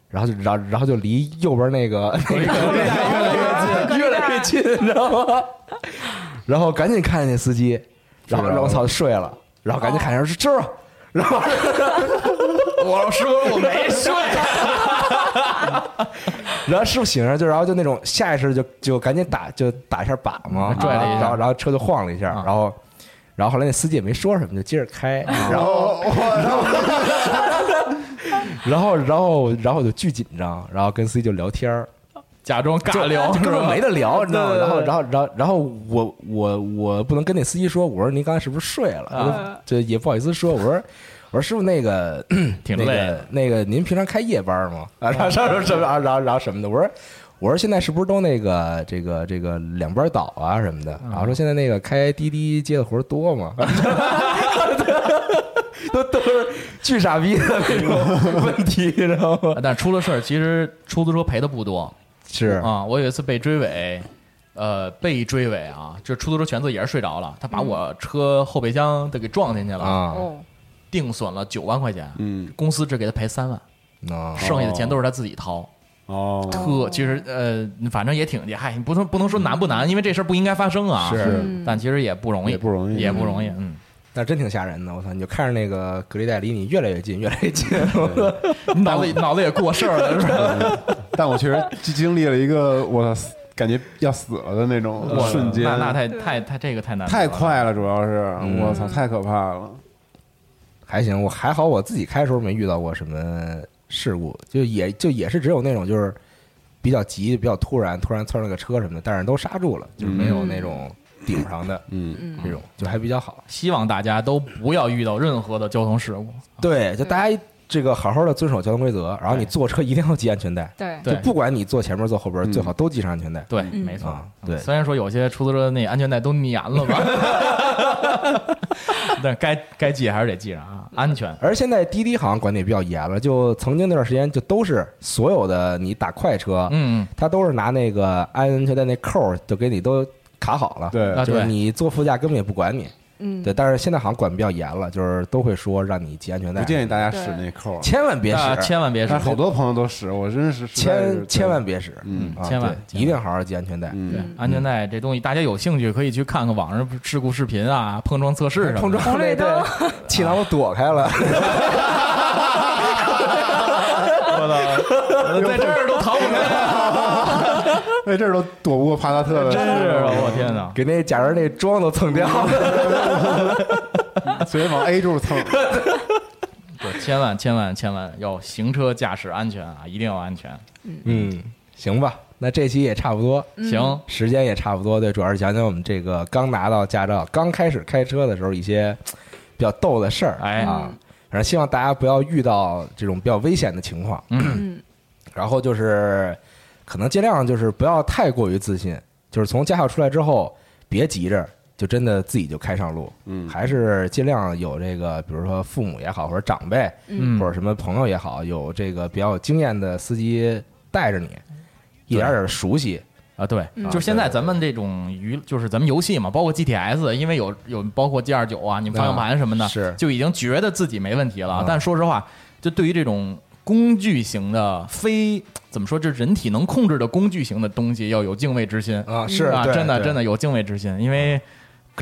然后就然后然后就离右边那个那个越来越近，越来越近，你知道吗？然后赶紧看见那司机，然后然后我操睡了，然后赶紧看见是这儿，然后我说师傅我没睡，然后师傅醒了就然后就那种下意识就就赶紧打就打一下把嘛，拽了一下然后然后车就晃了一下，啊然后然后后来那司机也没说什么，就接着开，然后然后然后然后我就巨紧张，然后跟司机就聊天儿，假装尬聊，就根本没得聊，你知道吗？然后然后然后然后我我我不能跟那司机说，我说您刚才是不是睡了？啊这也不好意思说，我说。我说师傅，那个 挺那个累的那个，您平常开夜班吗？啊，然后然后什么，然后然后然后什么的。我说我说现在是不是都那个这个这个两班倒啊什么的？然后说现在那个开滴滴接的活多吗？都都是巨傻逼的那种 问题，你知道吗？但出了事儿，其实出租车赔的不多是啊。我有一次被追尾，呃，被追尾啊，这出租车全责也是睡着了，他把我车后备箱都给撞进去了，啊，哦，定损了九万块钱，嗯，公司只给他赔三万，啊剩下的钱都是他自己掏。哦，特其实呃，反正也挺嗨，你不能不能说难不难，因为这事儿不应该发生啊。是嗯但其实也不容易，也不容易也不容易。嗯，但真挺吓人的，我操！你就看着那个隔离带离你越来越近，越来越近。你脑子脑子也过事儿了，是吧？但我确实经历了一个我感觉要死了的那种瞬间，那那太太太这个太难，太快了，主要是嗯我操，太可怕了。还行，我还好，我自己开的时候没遇到过什么事故，就也就也是只有那种就是比较急、比较突然，突然蹭了个车什么的，但是都刹住了，就是没有那种顶上的嗯，这种，就还比较好。希望大家都不要遇到任何的交通事故。对，就大家这个好好的遵守交通规则，然后你坐车一定要系安全带，对，就不管你坐前面坐后边，嗯。最好都系上安全带。对，嗯。没错啊。对。虽然说有些出租车那安全带都粘了吧，但该该系还是得系上啊，安全。而现在滴滴好像管的也比较严了，就曾经那段时间就都是所有的你打快车，嗯，他都是拿那个安全带那扣儿就给你都卡好了，对。就是你坐副驾根本也不管你，嗯，对，但是现在好像管比较严了，就是都会说让你系安全带不，建议大家使那扣，千万别啊使，千万别使。好多朋友都使，我真是千千万别使，嗯啊千万一定好好系安全带。对嗯，安全带这东西，大家有兴趣可以去看看网上事故视频啊，碰撞测试什么的。碰撞红绿那气囊都躲开了，我操在这儿都逃不开，哎，这儿都躲不过帕萨特的，真是啊！我天哪！给那假人那妆都蹭掉了。所以往 A 柱蹭，对，千万千万千万要行车驾驶安全啊，一定要安全。嗯，行吧，那这期也差不多，行，时间也差不多，对，主要是讲讲我们这个刚拿到驾照、刚开始开车的时候一些比较逗的事儿，哎啊，反正希望大家不要遇到这种比较危险的情况，嗯，然后就是可能尽量就是不要太过于自信，就是从驾校出来之后，别急着就真的自己就开上路，嗯还是尽量有这个，比如说父母也好，或者长辈，嗯或者什么朋友也好，有这个比较有经验的司机带着你，一点点熟悉。啊，对，就是现在咱们这种娱，就是咱们游戏嘛，包括 GTS，因为有有包括 G 二九啊，你方向盘什么的，是就已经觉得自己没问题了啊。但说实话，就对于这种工具型的非怎么说，这人体能控制的工具型的东西，要有敬畏之心啊是啊，真的真的有敬畏之心，因为。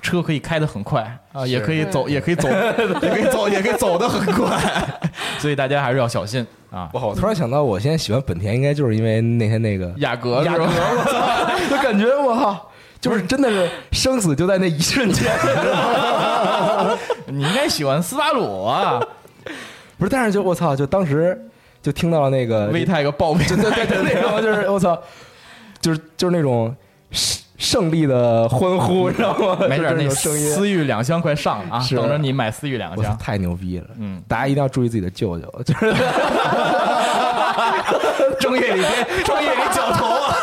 车可以开得很快啊，也可以走，也可以走，也可以走，也可以走得很快，所以大家还是要小心啊。哇！我突然想到，我现在喜欢本田，应该就是因为那天那个雅阁，雅阁，我操，就感觉我靠，就是真的是生死就在那一瞬间。你应该喜欢斯巴鲁啊，不是？但是就我操，就当时就听到了那个威泰个爆鸣，对对对，那种就是我操，就是就是那种。胜利的欢呼，知道吗？没事，那声音。思域两厢快上了啊！等着你买思域两厢，太牛逼了！嗯，大家一定要注意自己的舅舅，就是 正月里边，正月里绞头啊！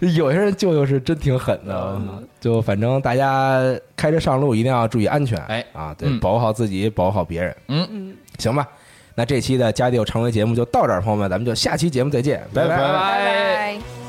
有些人舅舅是真挺狠的，就反正大家开车上路一定要注意安全，哎啊，对，保护好自己，保护好别人。嗯嗯，行吧，那这期的家里有常规节目就到这儿，朋友们，咱们就下期节目再见，拜拜拜。